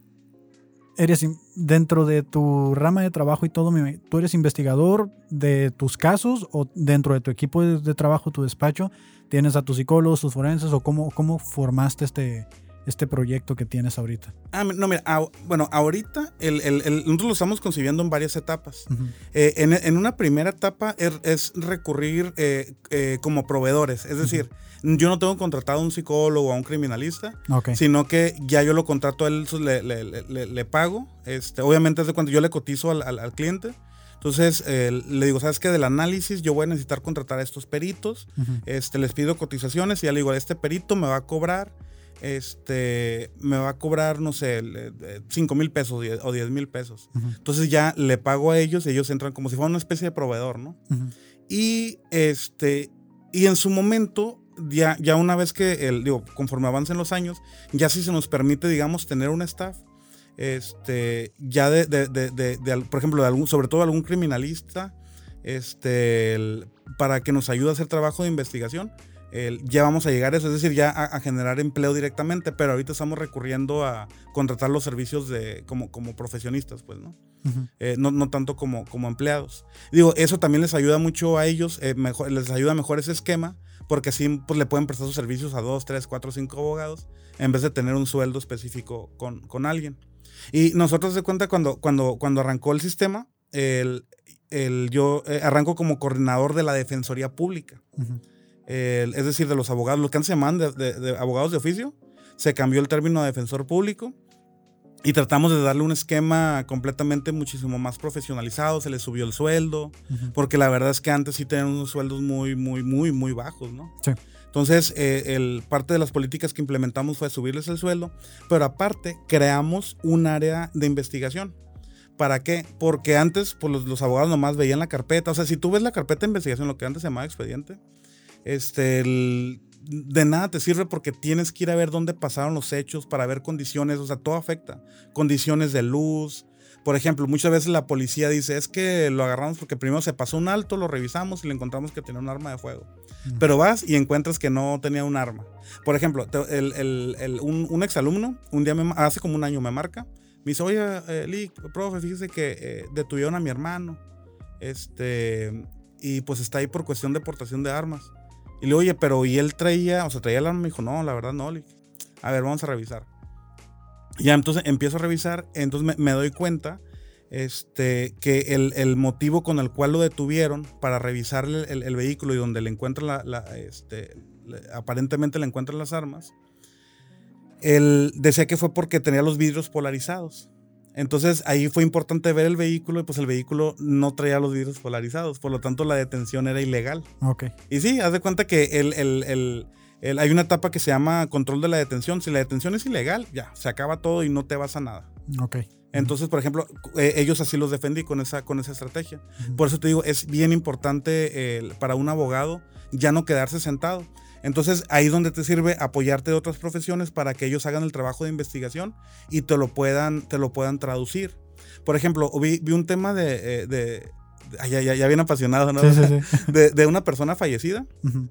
eres dentro de tu rama de trabajo y todo, tú eres investigador de tus casos o dentro de tu equipo de, trabajo, tu despacho, tienes a tus psicólogos, tus forenses o cómo, cómo formaste este, este proyecto que tienes ahorita. Ah, no, mira, ah, bueno, ahorita el, el- el- nosotros lo estamos concibiendo en varias etapas. Eh, en, en una primera etapa es, es recurrir eh, eh, como proveedores, es decir, yo no tengo contratado a un psicólogo o a un criminalista, sino que ya yo lo contrato a él, le, le- le- le- pago, este, obviamente es de cuando yo le cotizo al, al- al cliente, entonces eh, le digo, ¿sabes qué? Del análisis yo voy a necesitar contratar a estos peritos, este, les pido cotizaciones y ya le digo, este perito me va a cobrar, este, me va a cobrar, no sé, 5 mil pesos o 10 mil pesos. Entonces ya le pago a ellos y ellos entran como si fuera una especie de proveedor, ¿no? Y este, y en su momento, ya, ya una vez que, el, digo, conforme avancen los años, ya si se nos permite, digamos, tener un staff, este, ya de, de, de, de- por ejemplo, de algún, sobre todo algún criminalista, este, el- para que nos ayude a hacer trabajo de investigación. el- ya vamos a llegar a eso, es decir, ya a, a generar empleo directamente, pero ahorita estamos recurriendo a contratar los servicios de, como, como profesionistas, pues, ¿no? Eh, no, no tanto como, como empleados. Digo, eso también les ayuda mucho a ellos, eh, mejor, les ayuda mejor ese esquema, porque así pues, le pueden prestar sus servicios a dos, tres, cuatro, cinco abogados, en vez de tener un sueldo específico con, con alguien. Y nosotros de cuenta cuando, cuando, cuando arrancó el sistema, el, el- yo eh, arranco como coordinador de la Defensoría Pública. El- es decir, de los abogados, lo que antes se llaman de, de- de abogados de oficio, se cambió el término a defensor público y tratamos de darle un esquema completamente muchísimo más profesionalizado, se les subió el sueldo, porque la verdad es que antes sí tenían unos sueldos muy, muy, muy, muy bajos, ¿no? Sí. Entonces, eh, el, parte de las políticas que implementamos fue subirles el sueldo, pero aparte creamos un área de investigación. ¿Para qué? Porque antes pues, los, los abogados nomás veían la carpeta. O sea, si tú ves la carpeta de investigación, lo que antes se llamaba expediente, este, el- de nada te sirve porque tienes que ir a ver dónde pasaron los hechos para ver condiciones, o sea, todo afecta. Condiciones de luz. Por ejemplo, muchas veces la policía dice, es que lo agarramos porque primero se pasó un alto, lo revisamos y le encontramos que tenía un arma de fuego. Pero vas y encuentras que no tenía un arma. Por ejemplo, el- el- el- un, un exalumno, un día, me hace como un año me marca, me dice, oye, eh, Lee, profe, fíjese que eh, detuvieron a mi hermano. Este, y pues está ahí por cuestión de portación de armas. Y le oye, pero ¿y él traía, o sea, traía el arma? Me dijo, no, la verdad no, Lee. A ver, vamos a revisar. Ya, entonces empiezo a revisar, entonces me, me doy cuenta este, que el, el motivo con el cual lo detuvieron para revisar el, vehículo y donde le encuentran la, este, le- aparentemente le encuentran las armas, él decía que fue porque tenía los vidrios polarizados. Entonces ahí fue importante ver el vehículo y pues el vehículo no traía los vidrios polarizados, por lo tanto la detención era ilegal. Ok. Y sí, haz de cuenta que el, el- el- el- hay una etapa que se llama control de la detención. Si la detención es ilegal, ya, se acaba todo y no te vas a nada. Ok. Entonces, por ejemplo, eh, ellos así los defendí con esa, con esa estrategia. Por eso te digo, es bien importante eh, para un abogado ya no quedarse sentado. Entonces, ahí es donde te sirve apoyarte de otras profesiones para que ellos hagan el trabajo de investigación y te lo puedan, te lo puedan traducir. Por ejemplo, vi, vi un tema de... eh, de- ay, ya, ya, ya bien apasionado, ¿no? Sí, sí, sí. De, de una persona fallecida Ujú.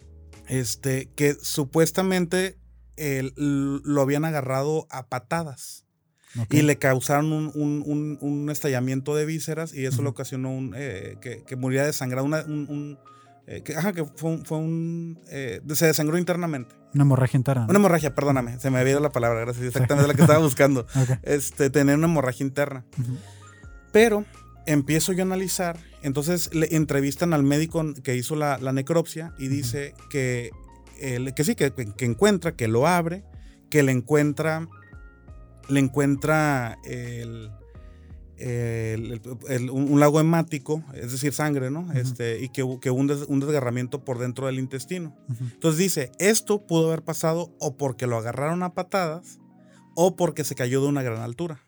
este, que supuestamente lo habían agarrado a patadas Ok. y le causaron un, un- un- un estallamiento de vísceras y eso le Ujú. ocasionó un, eh, que, que muriera desangrado, una- un, un, eh, que, ajá, que fue un, fue un, eh, se desangró internamente. Una hemorragia interna. Una hemorragia, perdóname, se me había ido la palabra, gracias, exactamente la que estaba buscando. Este, tener una hemorragia interna. Pero empiezo yo a analizar, entonces le entrevistan al médico que hizo la, la necropsia y dice que, el- que sí, que, que encuentra, que lo abre, que le encuentra le encuentra el, el- el- un, un lago hemático, es decir, sangre, ¿no? este, y que, que un, des- un desgarramiento por dentro del intestino. Ujú. Entonces dice, esto pudo haber pasado o porque lo agarraron a patadas o porque se cayó de una gran altura.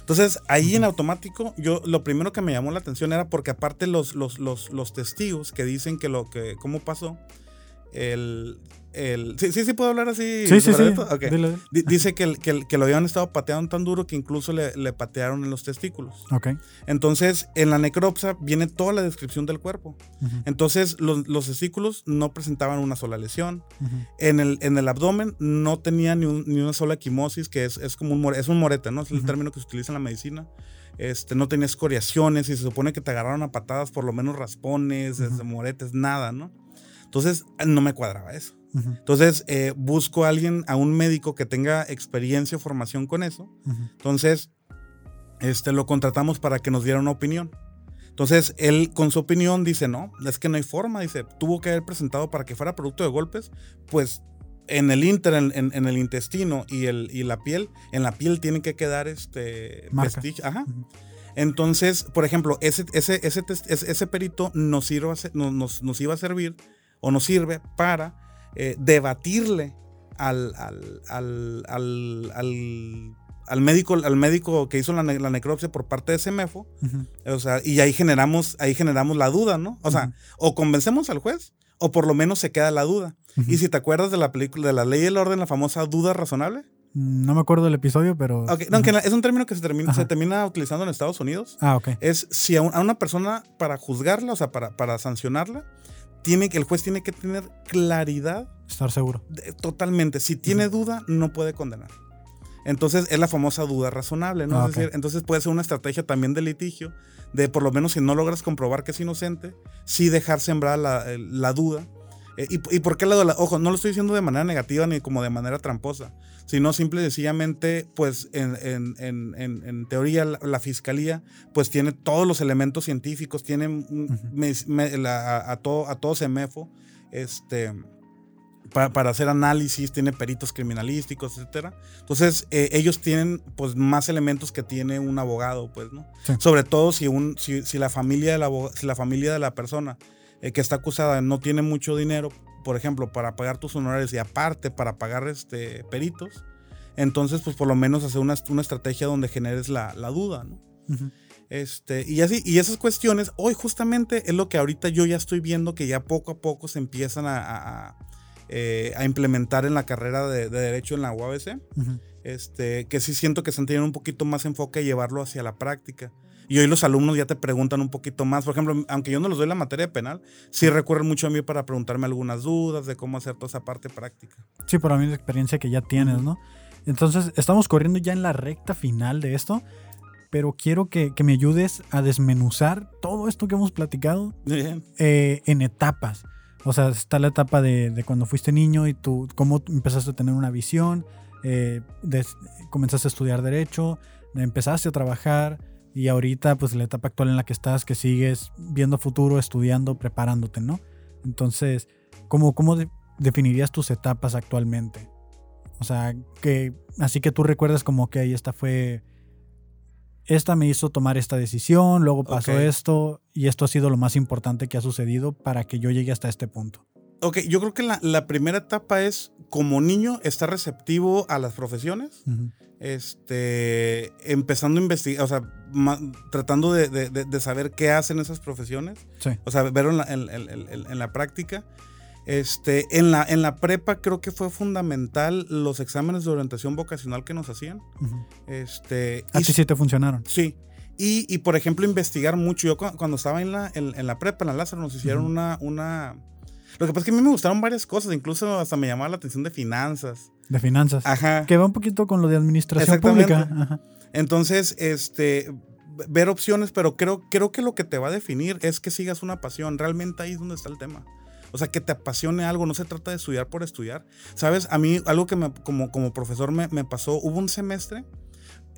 Entonces, ahí en automático, yo lo primero que me llamó la atención era porque aparte los, los, los, los testigos que dicen que lo que, cómo pasó, el, el sí, sí, sí puedo hablar así. Sí, sí, Dice que, el- que, el- que lo habían estado pateando tan duro que incluso le, le patearon en los testículos. Ok. Entonces, en la necropsia viene toda la descripción del cuerpo. Entonces, los, los testículos no presentaban una sola lesión. En el, en el abdomen no tenía ni, un- ni una sola equimosis, que es, es como un, more- es un morete, ¿no? Es el término que se utiliza en la medicina. Este, no tenía escoriaciones y se supone que te agarraron a patadas, por lo menos raspones, este, moretes, nada, ¿no? Entonces, no me cuadraba eso. Ujú, Entonces, eh, busco a alguien, a un médico que tenga experiencia o formación con eso. ujú. Entonces, este, lo contratamos para que nos diera una opinión. Entonces, él con su opinión dice, no, es que no hay forma, dice, tuvo que haber presentado para que fuera producto de golpes, pues en el inter, en, en- en el intestino y, el, y la piel, en la piel tienen que quedar este Marca. vestigio- Ajá. Ujú. Entonces, por ejemplo, ese, ese, ese, ese, perito nos, sirva, nos, nos iba a servir o nos sirve para eh, debatirle al, al, al, al, al- al médico, al médico que hizo la, ne- la necropsia por parte de Semefo. Ujú. O sea, y ahí generamos, ahí generamos la duda, ¿no? O sea, o convencemos al juez, o por lo menos se queda la duda. Y si te acuerdas de la película, de la ley y el orden, la famosa duda razonable. No me acuerdo del episodio, pero. Ok, no, es un término que se termina, se termina utilizando en Estados Unidos. Ah, ok. Es si a, un- a una persona para juzgarla, o sea, para, para sancionarla, tiene que, el juez tiene que tener claridad Estar seguro. de- totalmente. Si tiene duda, no puede condenar. Entonces es la famosa duda razonable, ¿no? Ah, es ok. decir, entonces puede ser una estrategia también de litigio, de por lo menos si no logras comprobar que es inocente, sí dejar sembrar la, el- la duda. Eh, y, y por qué la duda? Ojo, no lo estoy diciendo de manera negativa ni como de manera tramposa, sino simple y sencillamente, pues en, en- en- en- teoría la, la fiscalía pues tiene todos los elementos científicos, tiene me- me- la- a, todo, a todo CEMEFO, este para, para hacer análisis, tiene peritos criminalísticos, etcétera. Entonces, eh, ellos tienen pues más elementos que tiene un abogado, pues, ¿no? Sí. Sobre todo si, un, si, si la familia de la, si la familia de la persona eh, que está acusada no tiene mucho dinero, por ejemplo, para pagar tus honorarios y aparte para pagar este, peritos, entonces, pues por lo menos hacer una, una estrategia donde generes la, la duda, ¿no? Este, y así, y esas cuestiones, hoy justamente es lo que ahorita yo ya estoy viendo que ya poco a poco se empiezan a, a- a, eh, a implementar en la carrera de, de Derecho en la UABC. Este, que sí siento que están teniendo un poquito más enfoque a llevarlo hacia la práctica. Y hoy los alumnos ya te preguntan un poquito más. Por ejemplo, aunque yo no les doy la materia penal, sí recurren mucho a mí para preguntarme algunas dudas de cómo hacer toda esa parte práctica. Sí, por la misma experiencia que ya tienes, ¿no? Entonces, estamos corriendo ya en la recta final de esto, pero quiero que, que me ayudes a desmenuzar todo esto que hemos platicado eh, en etapas. O sea, está la etapa de, de cuando fuiste niño y tú, cómo empezaste a tener una visión, eh, comenzaste a estudiar derecho, empezaste a trabajar y ahorita pues la etapa actual en la que estás, que sigues viendo futuro, estudiando, preparándote, ¿no? Entonces, ¿cómo, cómo de- definirías tus etapas actualmente? O sea, que así que tú recuerdas como que esta fue... Esta me hizo tomar esta decisión, luego pasó esto y esto ha sido lo más importante que ha sucedido para que yo llegue hasta este punto. Ok, yo creo que la, la primera etapa es, como niño, estar receptivo a las profesiones. Ujú. este, empezando a investigar, o sea, ma- tratando de, de- de- saber qué hacen esas profesiones, Sí. o sea, verlo en la, en- en- en- la práctica. Este, en, la, en la prepa creo que fue fundamental los exámenes de orientación vocacional que nos hacían. Ujú. Este, A ti sí te funcionaron. Sí. Y, y, por ejemplo, investigar mucho. Yo cu- cuando estaba en la, en, en la prepa, en la Lázaro, nos hicieron Ujú. una, una... Lo que pasa es que a mí me gustaron varias cosas, incluso hasta me llamaba la atención de finanzas. De finanzas. Ajá. Que va un poquito con lo de administración pública. Ajá. Entonces, este, ver opciones, pero creo, creo que lo que te va a definir es que sigas una pasión. Realmente ahí es donde está el tema. O sea, que te apasione algo, no se trata de estudiar por estudiar. Sabes, a mí algo que me- como, como profesor me, me pasó, hubo un semestre,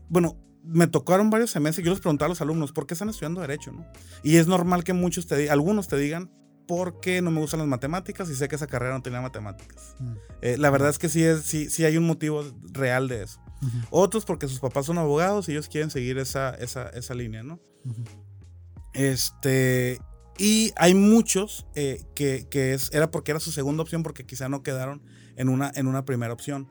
bueno, me tocaron varios semestres, yo les preguntaba a los alumnos, ¿por qué están estudiando derecho? No? Y es normal que muchos te algunos te digan, porque no me gustan las matemáticas y sé que esa carrera no tenía matemáticas. Mm. Eh, la verdad es que sí, es, sí, sí hay un motivo real de eso. Otros porque sus papás son abogados y ellos quieren seguir esa, esa, esa línea, ¿no? Este, y hay muchos eh, que, que es, era porque era su segunda opción porque quizá no quedaron en una, en una primera opción.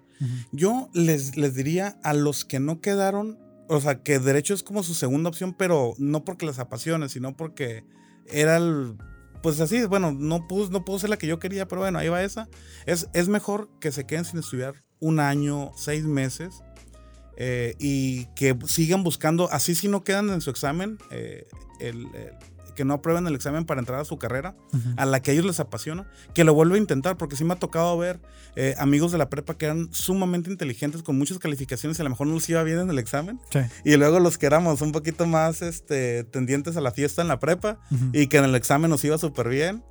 Yo les, les diría a los que no quedaron, o sea, que derecho es como su segunda opción, pero no porque les apasione, sino porque era el, pues así, bueno, no pudo, no pudo ser la que yo quería, pero bueno, ahí va esa. Es, es mejor que se queden sin estudiar un año, seis meses, eh, y que sigan buscando, así si no quedan en su examen, eh, el, que no aprueben el examen para entrar a su carrera, a la que a ellos les apasiona, que lo vuelva a intentar, porque sí me ha tocado ver eh, amigos de la prepa que eran sumamente inteligentes, con muchas calificaciones y a lo mejor no les iba bien en el examen. Y luego los que éramos un poquito más este, tendientes a la fiesta en la prepa y que en el examen nos iba súper bien.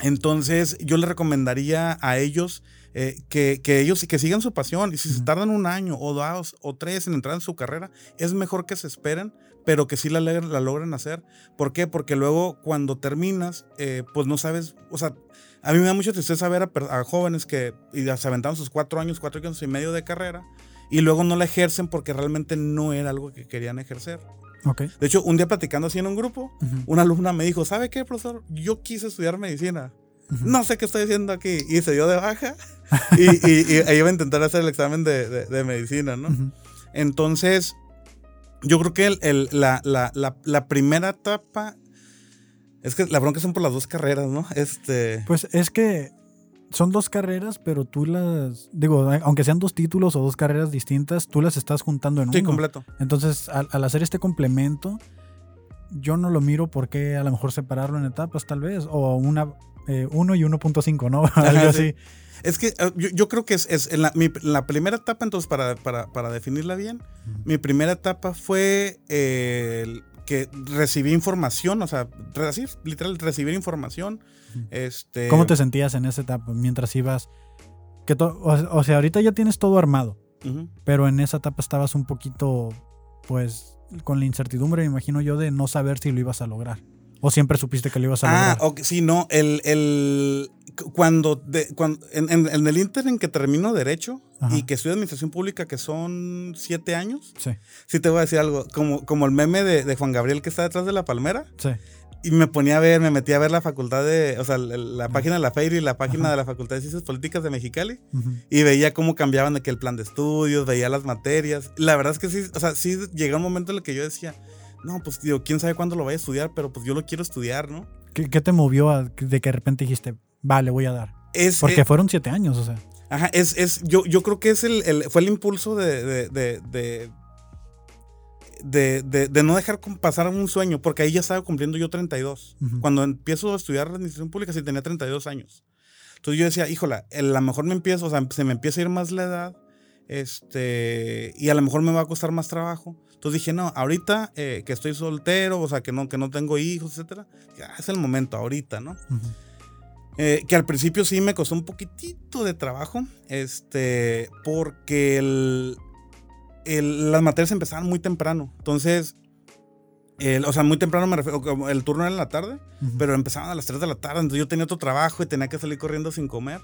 Entonces yo les recomendaría a ellos eh, que, que, ellos que sigan su pasión y si se tardan un año o dos o tres en entrar en su carrera, es mejor que se esperen pero que sí la, la logren hacer. ¿Por qué? Porque luego cuando terminas, eh, pues no sabes, o sea, a mí me da mucha tristeza ver a, jóvenes que se aventaron sus cuatro años, cuatro años y medio de carrera y luego no la ejercen porque realmente no era algo que querían ejercer. Okay. De hecho, un día platicando así en un grupo, una alumna me dijo, ¿sabe qué, profesor? Yo quise estudiar medicina. No sé qué estoy haciendo aquí. Y se dio de baja y, y, iba a intentar hacer el examen de, de, medicina, ¿no? Entonces, yo creo que el, la, la, la, primera etapa. Es que la bronca son por las dos carreras, ¿no? Este. Pues es que son dos carreras, pero tú las. Digo, aunque sean dos títulos o dos carreras distintas, tú las estás juntando en uno. Sí, completo. Entonces, al, hacer este complemento, yo no lo miro por qué a lo mejor separarlo en etapas, tal vez. O una. Eh, 1 y 1.5, ¿no? Algo así. Es que eh, yo, creo que es, es la, la, primera etapa, entonces, para, para, para definirla bien, mi primera etapa fue eh, que recibí información, o sea, así, literal, recibir información. este, ¿Cómo te sentías en esa etapa mientras ibas? Que o, sea, ahorita ya tienes todo armado, pero en esa etapa estabas un poquito, pues, con la incertidumbre, me imagino yo, de no saber si lo ibas a lograr. ¿O siempre supiste que lo ibas a ah, lograr? Ah, sí, no. El, el, cuando, de, cuando en, en, el Inter en que termino Derecho y que estudio Administración Pública, que son siete años, sí. sí te voy a decir algo. Como, como el meme de, de Juan Gabriel que está detrás de la palmera. Sí. Y me ponía a ver, me metí a ver la facultad de, o sea, la, página de la FEIR y la página de la Facultad de Ciencias Políticas de Mexicali. Y veía cómo cambiaban de que el plan de estudios, veía las materias. La verdad es que sí, o sea, sí llegó un momento en el que yo decía, no, pues digo, quién sabe cuándo lo vaya a estudiar, pero pues yo lo quiero estudiar, ¿no? ¿Qué, te movió a, de que de repente dijiste, vale, voy a dar? Es, Porque eh, fueron siete años, o sea. Ajá, es, es, yo, yo creo que es el, fue el impulso de, de, de, de no dejar pasar un sueño, porque ahí ya estaba cumpliendo yo 32. Cuando empiezo a estudiar administración pública, sí tenía 32 años. Entonces yo decía, híjola, a lo mejor me empiezo, o sea, se me empieza a ir más la edad, este, y a lo mejor me va a costar más trabajo. Entonces dije, no, ahorita eh, que estoy soltero, o sea, que no, que no tengo hijos, etcétera, ya es el momento, ahorita, ¿no? Eh, que al principio sí me costó un poquitito de trabajo, este, porque el, las materias empezaban muy temprano. Entonces, o sea, muy temprano me refiero, el turno era en la tarde, pero empezaban a las 3 de la tarde, entonces yo tenía otro trabajo y tenía que salir corriendo sin comer,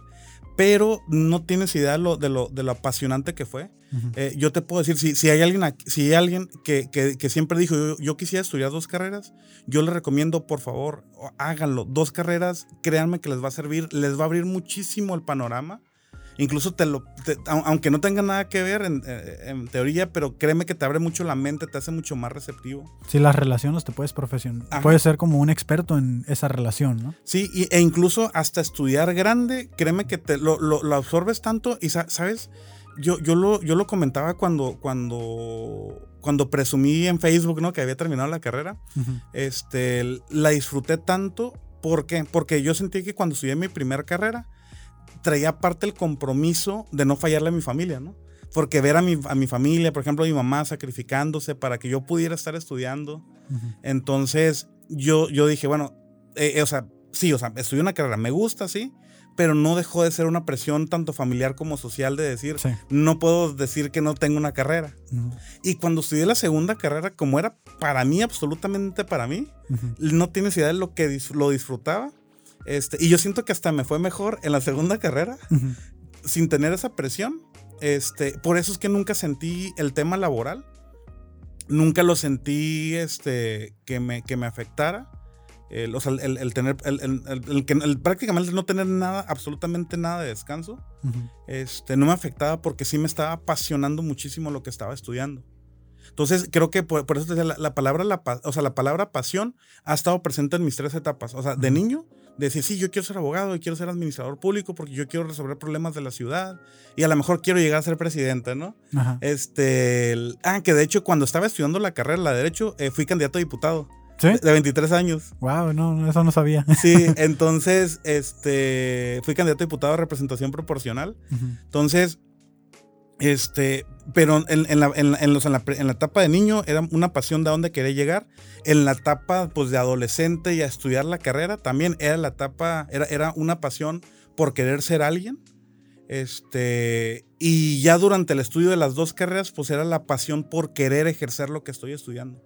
pero no tienes idea de lo, de lo, de lo apasionante que fue. Eh, yo te puedo decir, si, si hay alguien, si hay alguien que, que, que siempre dijo, yo, yo, quisiera estudiar dos carreras, yo le recomiendo, por favor, háganlo. Dos carreras, créanme que les va a servir, les va a abrir muchísimo el panorama. Incluso te lo, aunque no tenga nada que ver eh, en, teoría, pero créeme que te abre mucho la mente, te hace mucho más receptivo. Sí, las relaciones te puedes profesionalizar. Puedes ser como un experto en esa relación, ¿no? Sí, e incluso hasta estudiar grande, créeme que te lo, lo, absorbes tanto y, ¿sabes? Yo, yo, lo, yo lo comentaba cuando, cuando, cuando presumí en Facebook, ¿no? Que había terminado la carrera. este, la disfruté tanto. ¿Por qué? Porque yo sentí que cuando estudié mi primera carrera, traía parte el compromiso de no fallarle a mi familia, ¿no? Porque ver a mi, a mi familia, por ejemplo, a mi mamá sacrificándose para que yo pudiera estar estudiando. Entonces, yo, yo dije, bueno, eh, eh, o sea, sí, o sea, estudié una carrera, me gusta, sí, pero no dejó de ser una presión tanto familiar como social de decir, no puedo decir que no tengo una carrera. Y cuando estudié la segunda carrera, como era para mí, absolutamente para mí, no tienes idea de lo que lo disfrutaba este, y yo siento que hasta me fue mejor en la segunda carrera, sin tener esa presión, este, por eso es que nunca sentí el tema laboral. Nunca lo sentí este, que, me, que me afectara. El, o sea, el, el tener, el, el, que, el, prácticamente no tener nada, absolutamente nada de descanso, este, no me afectaba porque sí me estaba apasionando muchísimo lo que estaba estudiando. Entonces, creo que por, eso te la, palabra, la, o sea, la palabra pasión ha estado presente en mis tres etapas. O sea, de niño, decir, sí, yo quiero ser abogado y quiero ser administrador público porque yo quiero resolver problemas de la ciudad y a lo mejor quiero llegar a ser presidente, ¿no? Este, ah, que de hecho cuando estaba estudiando la carrera, la de Derecho, eh, fui candidato a diputado. ¿Sí? De 23 años. Wow, no, eso no sabía. Sí, entonces, este, fui candidato a diputado a representación proporcional. Entonces, este, pero en, la, etapa de niño era una pasión de dónde quería llegar. En la etapa pues, de adolescente y a estudiar la carrera también era la etapa, era, era una pasión por querer ser alguien. Este, y ya durante el estudio de las dos carreras, pues era la pasión por querer ejercer lo que estoy estudiando.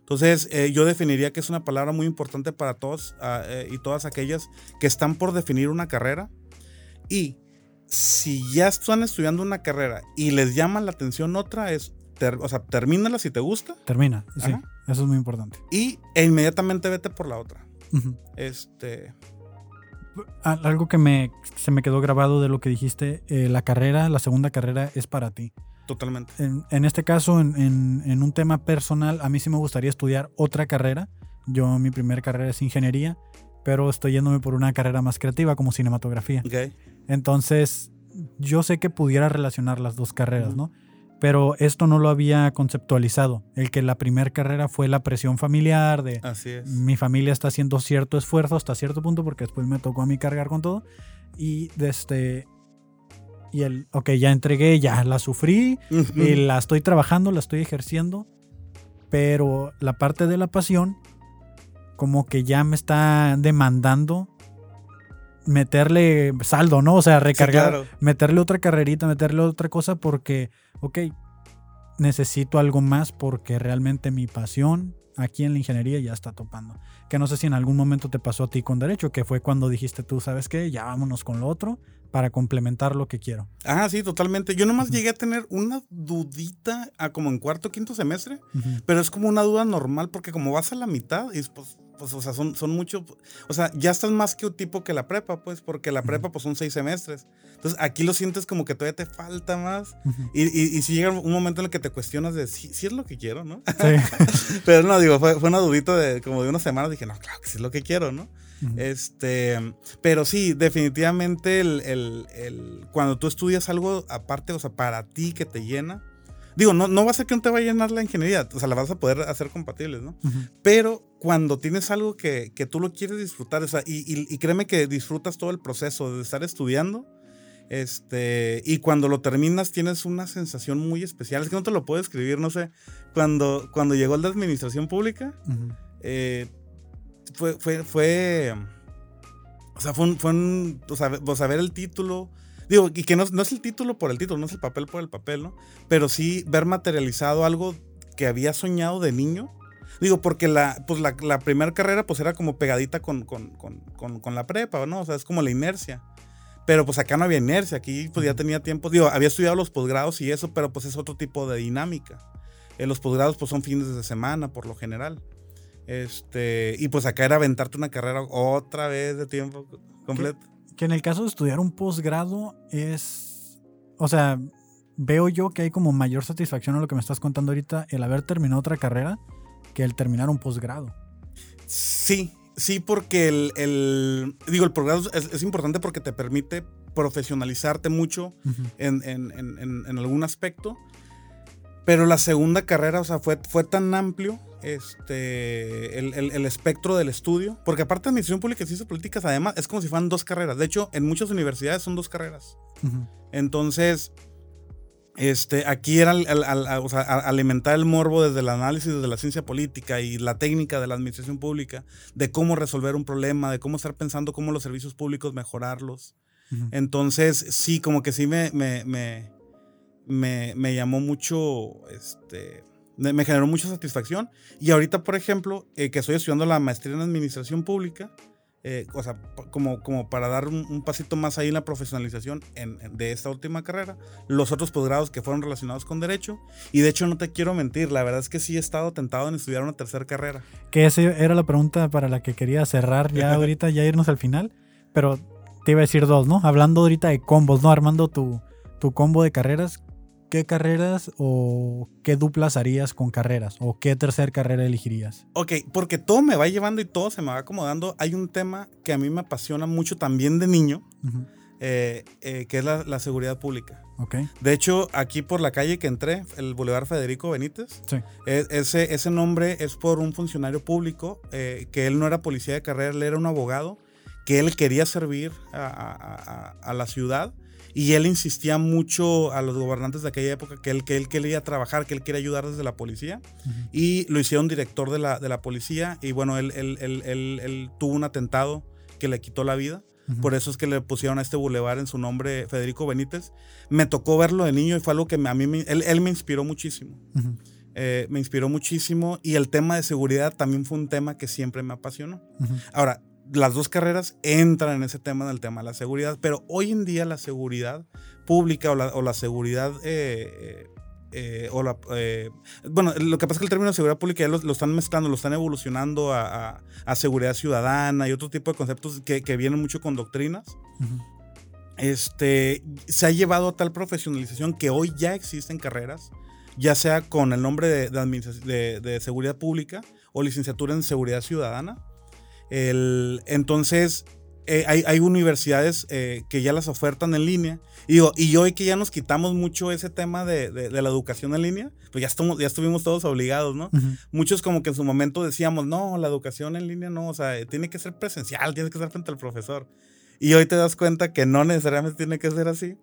Entonces, eh, yo definiría que es una palabra muy importante para todos ah, eh, y todas aquellas que están por definir una carrera. Y si ya están estudiando una carrera y les llama la atención otra, es, o sea, termínala si te gusta. Termina, sí. Eso es muy importante. Y e inmediatamente vete por la otra. Este. Algo que me, se me quedó grabado de lo que dijiste, eh, la carrera, la segunda carrera es para ti. Totalmente. En, este caso, en, en, un tema personal, a mí sí me gustaría estudiar otra carrera. Yo, mi primera carrera es ingeniería, pero estoy yéndome por una carrera más creativa como cinematografía. Okay. Entonces, yo sé que pudiera relacionar las dos carreras, ¿no? Pero esto no lo había conceptualizado. El que la primera carrera fue la presión familiar de Así es. mi familia está haciendo cierto esfuerzo hasta cierto punto porque después me tocó a mí cargar con todo. Y desde este, y el, ok, ya entregué, ya la sufrí, y la estoy trabajando, la estoy ejerciendo, pero la parte de la pasión como que ya me está demandando meterle saldo, ¿no? O sea, recargar, meterle otra carrerita, meterle otra cosa porque, ok, necesito algo más porque realmente mi pasión aquí en la ingeniería ya está topando. Que no sé si en algún momento te pasó a ti con derecho, que fue cuando dijiste tú, ¿sabes qué? Ya vámonos con lo otro para complementar lo que quiero. Ah, sí, totalmente. Yo nomás llegué a tener una dudita a como en cuarto, quinto semestre, pero es como una duda normal porque como vas a la mitad y pues pues, o sea, son, son mucho, o sea, ya estás más que un tipo que la prepa, pues, porque la prepa, pues, son seis semestres. Entonces, aquí lo sientes como que todavía te falta más. y, y, si llega un momento en el que te cuestionas de si, es lo que quiero, ¿no? Sí. Pero no, digo, fue, fue una dudita de como de una semana, dije, no, claro que sí es lo que quiero, ¿no? Este, pero sí, definitivamente el, el, el, cuando tú estudias algo aparte, o sea, para ti que te llena, Digo, no, no va a ser que no te vaya a llenar la ingeniería, o sea, la vas a poder hacer compatibles, ¿no? Pero cuando tienes algo que, que, tú lo quieres disfrutar, o sea, y, y, créeme que disfrutas todo el proceso de estar estudiando, este, y cuando lo terminas tienes una sensación muy especial, es que no te lo puedo escribir, no sé, cuando, cuando llegó el de administración pública, eh, fue, fue, fue, o sea, fue un, fue un o sea, o sea, ver el título, Digo, y que no, no, es el título por el título, no es el papel por el papel, ¿no? Pero sí ver materializado algo que había soñado de niño. Digo, porque la, pues la, la primera carrera pues era como pegadita con, con, con, con, la prepa, ¿no? O sea, es como la inercia. Pero pues acá no había inercia, aquí pues ya tenía tiempo, digo, había estudiado los posgrados y eso, pero pues es otro tipo de dinámica. Eh, los posgrados pues son fines de semana por lo general. Este, y pues acá era aventarte una carrera otra vez de tiempo completo. Que en el caso de estudiar un posgrado es, o sea, veo yo que hay como mayor satisfacción a lo que me estás contando ahorita el haber terminado otra carrera que el terminar un posgrado. Sí, sí, porque el, digo, el posgrado es, importante porque te permite profesionalizarte mucho en, en, en, en, algún aspecto. Pero la segunda carrera, o sea, fue, fue tan amplio este, el, espectro del estudio. Porque aparte de administración pública y ciencias políticas, además, es como si fueran dos carreras. De hecho, en muchas universidades son dos carreras. Entonces, este, aquí era alimentar el morbo desde el análisis de la ciencia política y la técnica de la administración pública, de cómo resolver un problema, de cómo estar pensando cómo los servicios públicos mejorarlos. Entonces, sí, como que sí me, me, me, me llamó mucho, este, me generó mucha satisfacción. Y ahorita, por ejemplo, eh, que estoy estudiando la maestría en administración pública, eh, o sea, como, como para dar un, pasito más ahí en la profesionalización de esta última carrera, los otros posgrados que fueron relacionados con derecho. Y de hecho, no te quiero mentir, la verdad es que sí he estado tentado en estudiar una tercera carrera. Que esa era la pregunta para la que quería cerrar ya ahorita, ya irnos al final. Pero te iba a decir dos, ¿no? Hablando ahorita de combos, ¿no? Armando tu, tu combo de carreras, ¿qué carreras o qué duplas harías con carreras? ¿O qué tercera carrera elegirías? Ok, porque todo me va llevando y todo se me va acomodando. Hay un tema que a mí me apasiona mucho también de niño, eh, eh, que es la, seguridad pública. Okay. De hecho, aquí por la calle que entré, el Boulevard Federico Benítez, e, ese, ese nombre es por un funcionario público, eh, que él no era policía de carrera, él era un abogado, que él quería servir a, a la ciudad y él insistía mucho a los gobernantes de aquella época que él, que él quería trabajar, que él quería ayudar desde la policía. Y lo hicieron director de la, de la policía. Y bueno, él, él, él, él, tuvo un atentado que le quitó la vida. Por eso es que le pusieron a este bulevar en su nombre Federico Benítez. Me tocó verlo de niño y fue algo que a mí me, él, me inspiró muchísimo. Eh, me inspiró muchísimo y el tema de seguridad también fue un tema que siempre me apasionó. Ahora, las dos carreras entran en ese tema, en el tema de la seguridad, pero hoy en día la seguridad pública o la, seguridad... Eh, eh, o la, eh, bueno, lo que pasa es que el término de seguridad pública ya lo, están mezclando, lo están evolucionando a, seguridad ciudadana y otro tipo de conceptos que, vienen mucho con doctrinas. este, se ha llevado a tal profesionalización que hoy ya existen carreras, ya sea con el nombre de, de, de seguridad pública o licenciatura en seguridad ciudadana el, entonces, eh, hay, universidades eh, que ya las ofertan en línea. Y, y hoy que ya nos quitamos mucho ese tema de, la educación en línea, pues ya, estamos, ya estuvimos todos obligados, ¿no? Muchos como que en su momento decíamos, no, la educación en línea no, o sea, tiene que ser presencial, tiene que ser frente al profesor. Y hoy te das cuenta que no necesariamente tiene que ser así.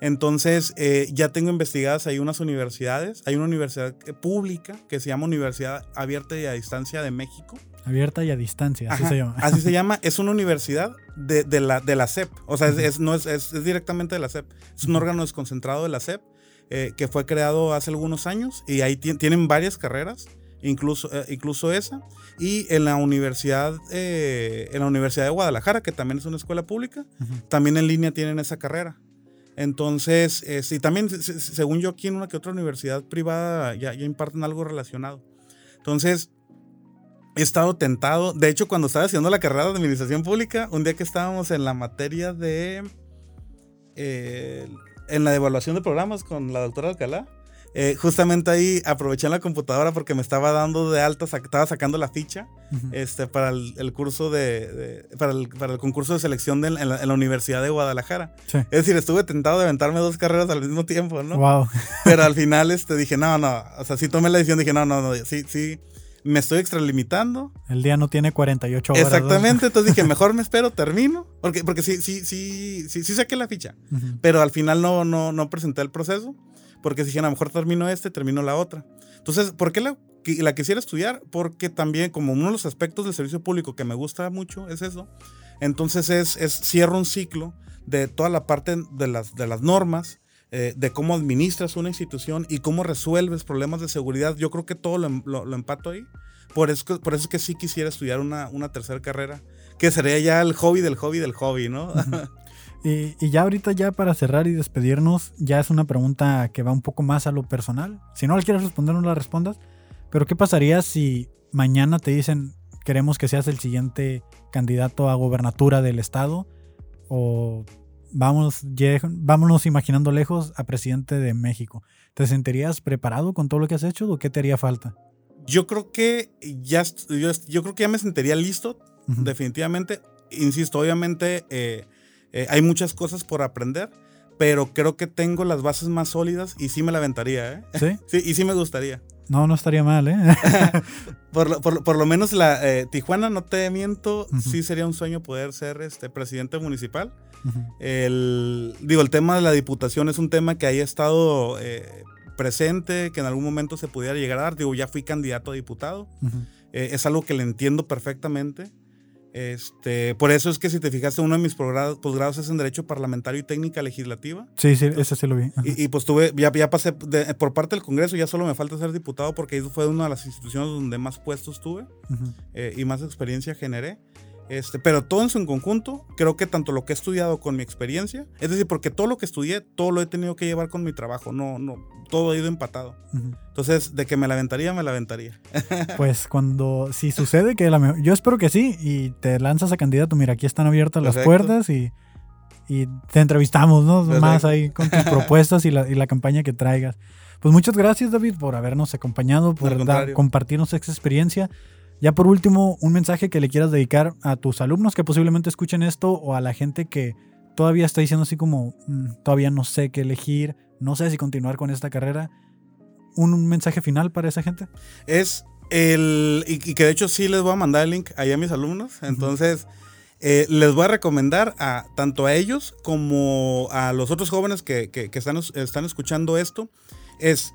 Entonces, eh, ya tengo investigadas ahí unas universidades. Hay una universidad pública que se llama Universidad Abierta y a Distancia de México Abierta y a distancia, así se llama. Así se llama. Es una universidad de, de, la, de la CEP. O sea, es, no es, es, directamente de la CEP. Es un órgano desconcentrado de la CEP eh, que fue creado hace algunos años y ahí tienen varias carreras, incluso, eh, incluso esa. Y en la universidad, eh, en la Universidad de Guadalajara, que también es una escuela pública, también en línea tienen esa carrera. Entonces, y también, según yo, aquí en una que otra universidad privada ya, ya imparten algo relacionado. Entonces, he estado tentado. De hecho, cuando estaba haciendo la carrera de administración pública, un día que estábamos en la materia de. Eh, en la evaluación de programas con la doctora Alcalá, eh, justamente ahí aproveché en la computadora porque me estaba dando de alta, estaba sacando la ficha este, para el, curso de, para, el, para, el, concurso de selección en, la, Universidad de Guadalajara. Es decir, estuve tentado de aventarme dos carreras al mismo tiempo, ¿no? Wow. Pero al final este, dije, no, no, o sea, sí tomé la decisión, dije, no, no, no, sí, sí, me estoy extralimitando. El día no tiene 48 horas. Exactamente, entonces dije, mejor me espero, termino, porque, porque sí, sí, sí, sí, sí saqué la ficha, pero al final no, no, no presenté el proceso, porque dije, a lo mejor termino este, termino la otra. Entonces, ¿por qué la, la quisiera estudiar? Porque también como uno de los aspectos del servicio público que me gusta mucho es eso, entonces es, es cierro un ciclo de toda la parte de las, de las normas, eh, de cómo administras una institución y cómo resuelves problemas de seguridad. Yo creo que todo lo, empato ahí. Por eso, por eso es que sí quisiera estudiar una, una tercera carrera, que sería ya el hobby del hobby del hobby, ¿no? y, y, ya ahorita, ya para cerrar y despedirnos, ya es una pregunta que va un poco más a lo personal. Si no la quieres responder, no la respondas. Pero ¿qué pasaría si mañana te dicen, queremos que seas el siguiente candidato a gobernatura del estado? O vamos, vámonos imaginando lejos a presidente de México. ¿Te sentirías preparado con todo lo que has hecho o qué te haría falta? Yo creo que ya, yo, creo que ya me sentiría listo, definitivamente. Insisto, obviamente eh, eh, hay muchas cosas por aprender, pero creo que tengo las bases más sólidas y sí me la aventaría, ¿eh? ¿Sí? sí, y sí me gustaría. No, no estaría mal, ¿eh? por, lo, por, lo menos la Tijuana, no te miento, sí sería un sueño poder ser este presidente municipal el, digo, el tema de la diputación es un tema que haya estado eh, presente, que en algún momento se pudiera llegar a dar. Digo, ya fui candidato a diputado. Eh, es algo que le entiendo perfectamente. Este, por eso es que si te fijaste, uno de mis posgrados es en Derecho Parlamentario y Técnica Legislativa. Sí, sí, ese sí lo vi. Y, pues tuve, ya, ya pasé por parte del Congreso, ya solo me falta ser diputado porque ahí fue una de las instituciones donde más puestos tuve eh, y más experiencia generé. Este, pero todo en su conjunto, creo que tanto lo que he estudiado con mi experiencia, es decir, porque todo lo que estudié, todo lo he tenido que llevar con mi trabajo, no, no, todo ha ido empatado. Entonces, de que me la aventaría, me la aventaría. pues cuando, si sucede que la yo espero que sí, y te lanzas a candidato, mira, aquí están abiertas las puertas y, y, te entrevistamos, ¿no? Más ahí con tus propuestas y la, y la campaña que traigas. Pues muchas gracias, David, por habernos acompañado, por dar, compartirnos esta experiencia. Ya por último, un mensaje que le quieras dedicar a tus alumnos que posiblemente escuchen esto o a la gente que todavía está diciendo así como, mm, todavía no sé qué elegir, no sé si continuar con esta carrera. ¿Un, mensaje final para esa gente? Es el, y, que de hecho sí les voy a mandar el link ahí a mis alumnos. Entonces, eh, les voy a recomendar a tanto a ellos como a los otros jóvenes que, que están, están escuchando esto. Es,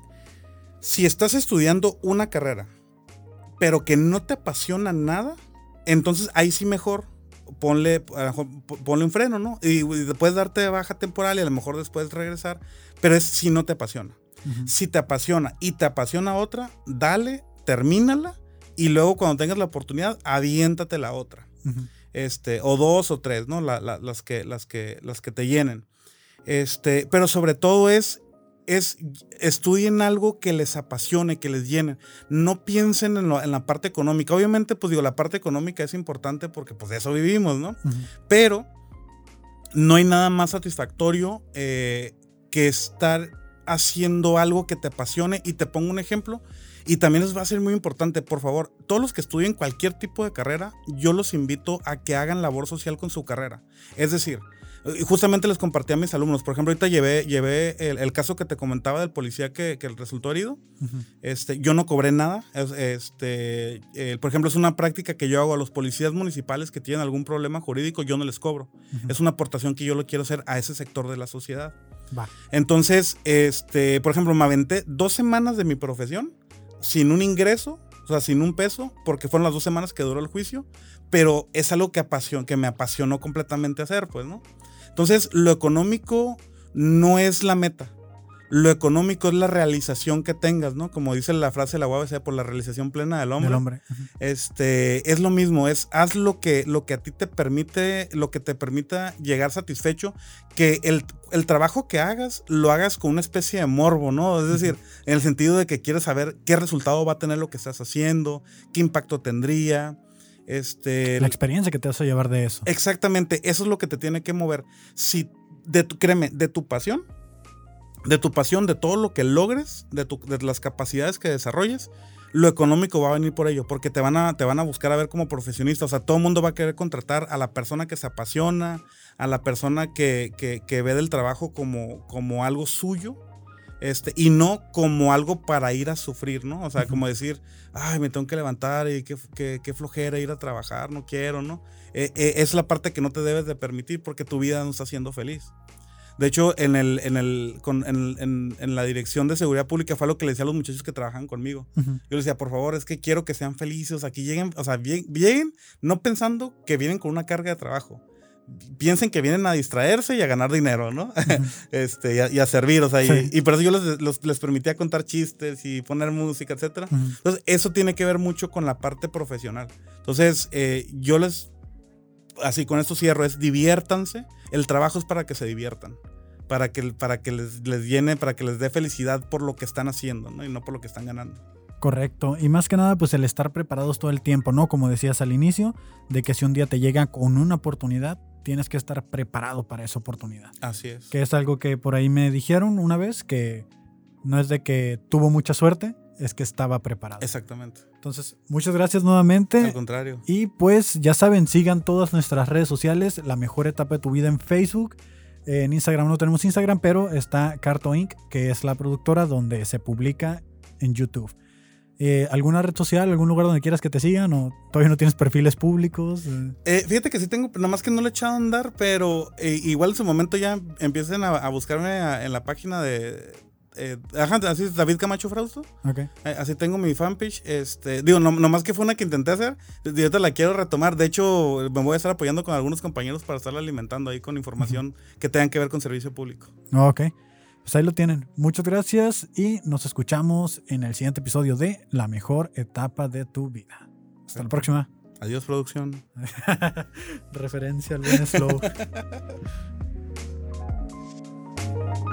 si estás estudiando una carrera, pero que no te apasiona nada, entonces ahí sí mejor ponle, ponle un freno, ¿no? Y, después darte baja temporal y a lo mejor después regresar, pero es si no te apasiona. Si te apasiona y te apasiona otra, dale, termínala y luego cuando tengas la oportunidad, aviéntate la otra. Este, o dos o tres, ¿no? las, que, las, que, las que te llenen. Este, pero sobre todo es es estudien algo que les apasione, que les llene. No piensen en, la parte económica. Obviamente, pues digo, la parte económica es importante porque pues de eso vivimos, ¿no? Pero no hay nada más satisfactorio eh, que estar haciendo algo que te apasione. Y te pongo un ejemplo. Y también les va a ser muy importante, por favor, todos los que estudien cualquier tipo de carrera, yo los invito a que hagan labor social con su carrera. Es decir, y justamente les compartí a mis alumnos. Por ejemplo, ahorita llevé, llevé el, caso que te comentaba del policía que, que resultó herido. este, yo no cobré nada. Este, por ejemplo, es una práctica que yo hago a los policías municipales que tienen algún problema jurídico, yo no les cobro. Es una aportación que yo lo quiero hacer a ese sector de la sociedad. Entonces, este, por ejemplo, me aventé dos semanas de mi profesión sin un ingreso, o sea, sin un peso, porque fueron las dos semanas que duró el juicio, pero es algo que, que me apasionó completamente hacer, pues, ¿no? Entonces, lo económico no es la meta. Lo económico es la realización que tengas, ¿no? Como dice la frase de la UABC, por la realización plena del hombre. hombre. Este, es lo mismo, es haz lo que, lo que a ti te permite, lo que te permita llegar satisfecho, que el, trabajo que hagas, lo hagas con una especie de morbo, ¿no? Es decir, en el sentido de que quieres saber qué resultado va a tener lo que estás haciendo, qué impacto tendría, este, la experiencia que te vas a llevar de eso. Exactamente, eso es lo que te tiene que mover. Si, de tu, créeme, de tu pasión, de tu pasión, de todo lo que logres, de, tu, de las capacidades que desarrolles, lo económico va a venir por ello, porque te van a, te van a buscar a ver como profesionista. O sea, todo el mundo va a querer contratar a la persona que se apasiona, a la persona que, que, que ve del trabajo como, como algo suyo este, y no como algo para ir a sufrir, ¿no? O sea, como decir, ay, me tengo que levantar y qué, qué, flojera ir a trabajar, no quiero, ¿no? Eh, eh, es la parte que no te debes de permitir porque tu vida no está siendo feliz. De hecho, en, el, en, el, en, la dirección de seguridad pública fue lo que le decía a los muchachos que trabajan conmigo. Yo les decía, por favor, es que quiero que sean felices, aquí lleguen, o sea, lleguen no pensando que vienen con una carga de trabajo piensen que vienen a distraerse y a ganar dinero, ¿no? este, y a, servir, o sea, y, por eso yo les, les, permitía contar chistes y poner música, etc. Entonces, eso tiene que ver mucho con la parte profesional. Entonces, eh, yo les, así con esto cierro, es diviértanse. El trabajo es para que se diviertan, para que, para que les, les llene, para que les dé felicidad por lo que están haciendo, ¿no? Y no por lo que están ganando. Correcto. Y más que nada, pues el estar preparados todo el tiempo, ¿no? Como decías al inicio, de que si un día te llega con una oportunidad, tienes que estar preparado para esa oportunidad. Así es. Que es algo que por ahí me dijeron una vez, que no es de que tuvo mucha suerte, es que estaba preparado. Exactamente. Entonces, muchas gracias nuevamente. Al contrario. Y pues ya saben, sigan todas nuestras redes sociales, la mejor etapa de tu vida en Facebook. En Instagram no tenemos Instagram, pero está Carto Inc., que es la productora donde se publica en YouTube. Eh, ¿Alguna red social, algún lugar donde quieras que te sigan o todavía no tienes perfiles públicos? Eh, fíjate que sí tengo, nada más que no le he echado a andar, pero eh, igual en su momento ya empiecen a, buscarme en la página de... ajá, así es David Camacho Frausto. Okay. así tengo mi fanpage. Este, digo, no, nomás que fue una que intenté hacer. Yo te la quiero retomar. De hecho, me voy a estar apoyando con algunos compañeros para estarla alimentando ahí con información que tengan que ver con servicio público. Ok. Pues ahí lo tienen. Muchas gracias y nos escuchamos en el siguiente episodio de La mejor etapa de tu vida. Hasta la próxima. Adiós, producción. Referencia al buen slow.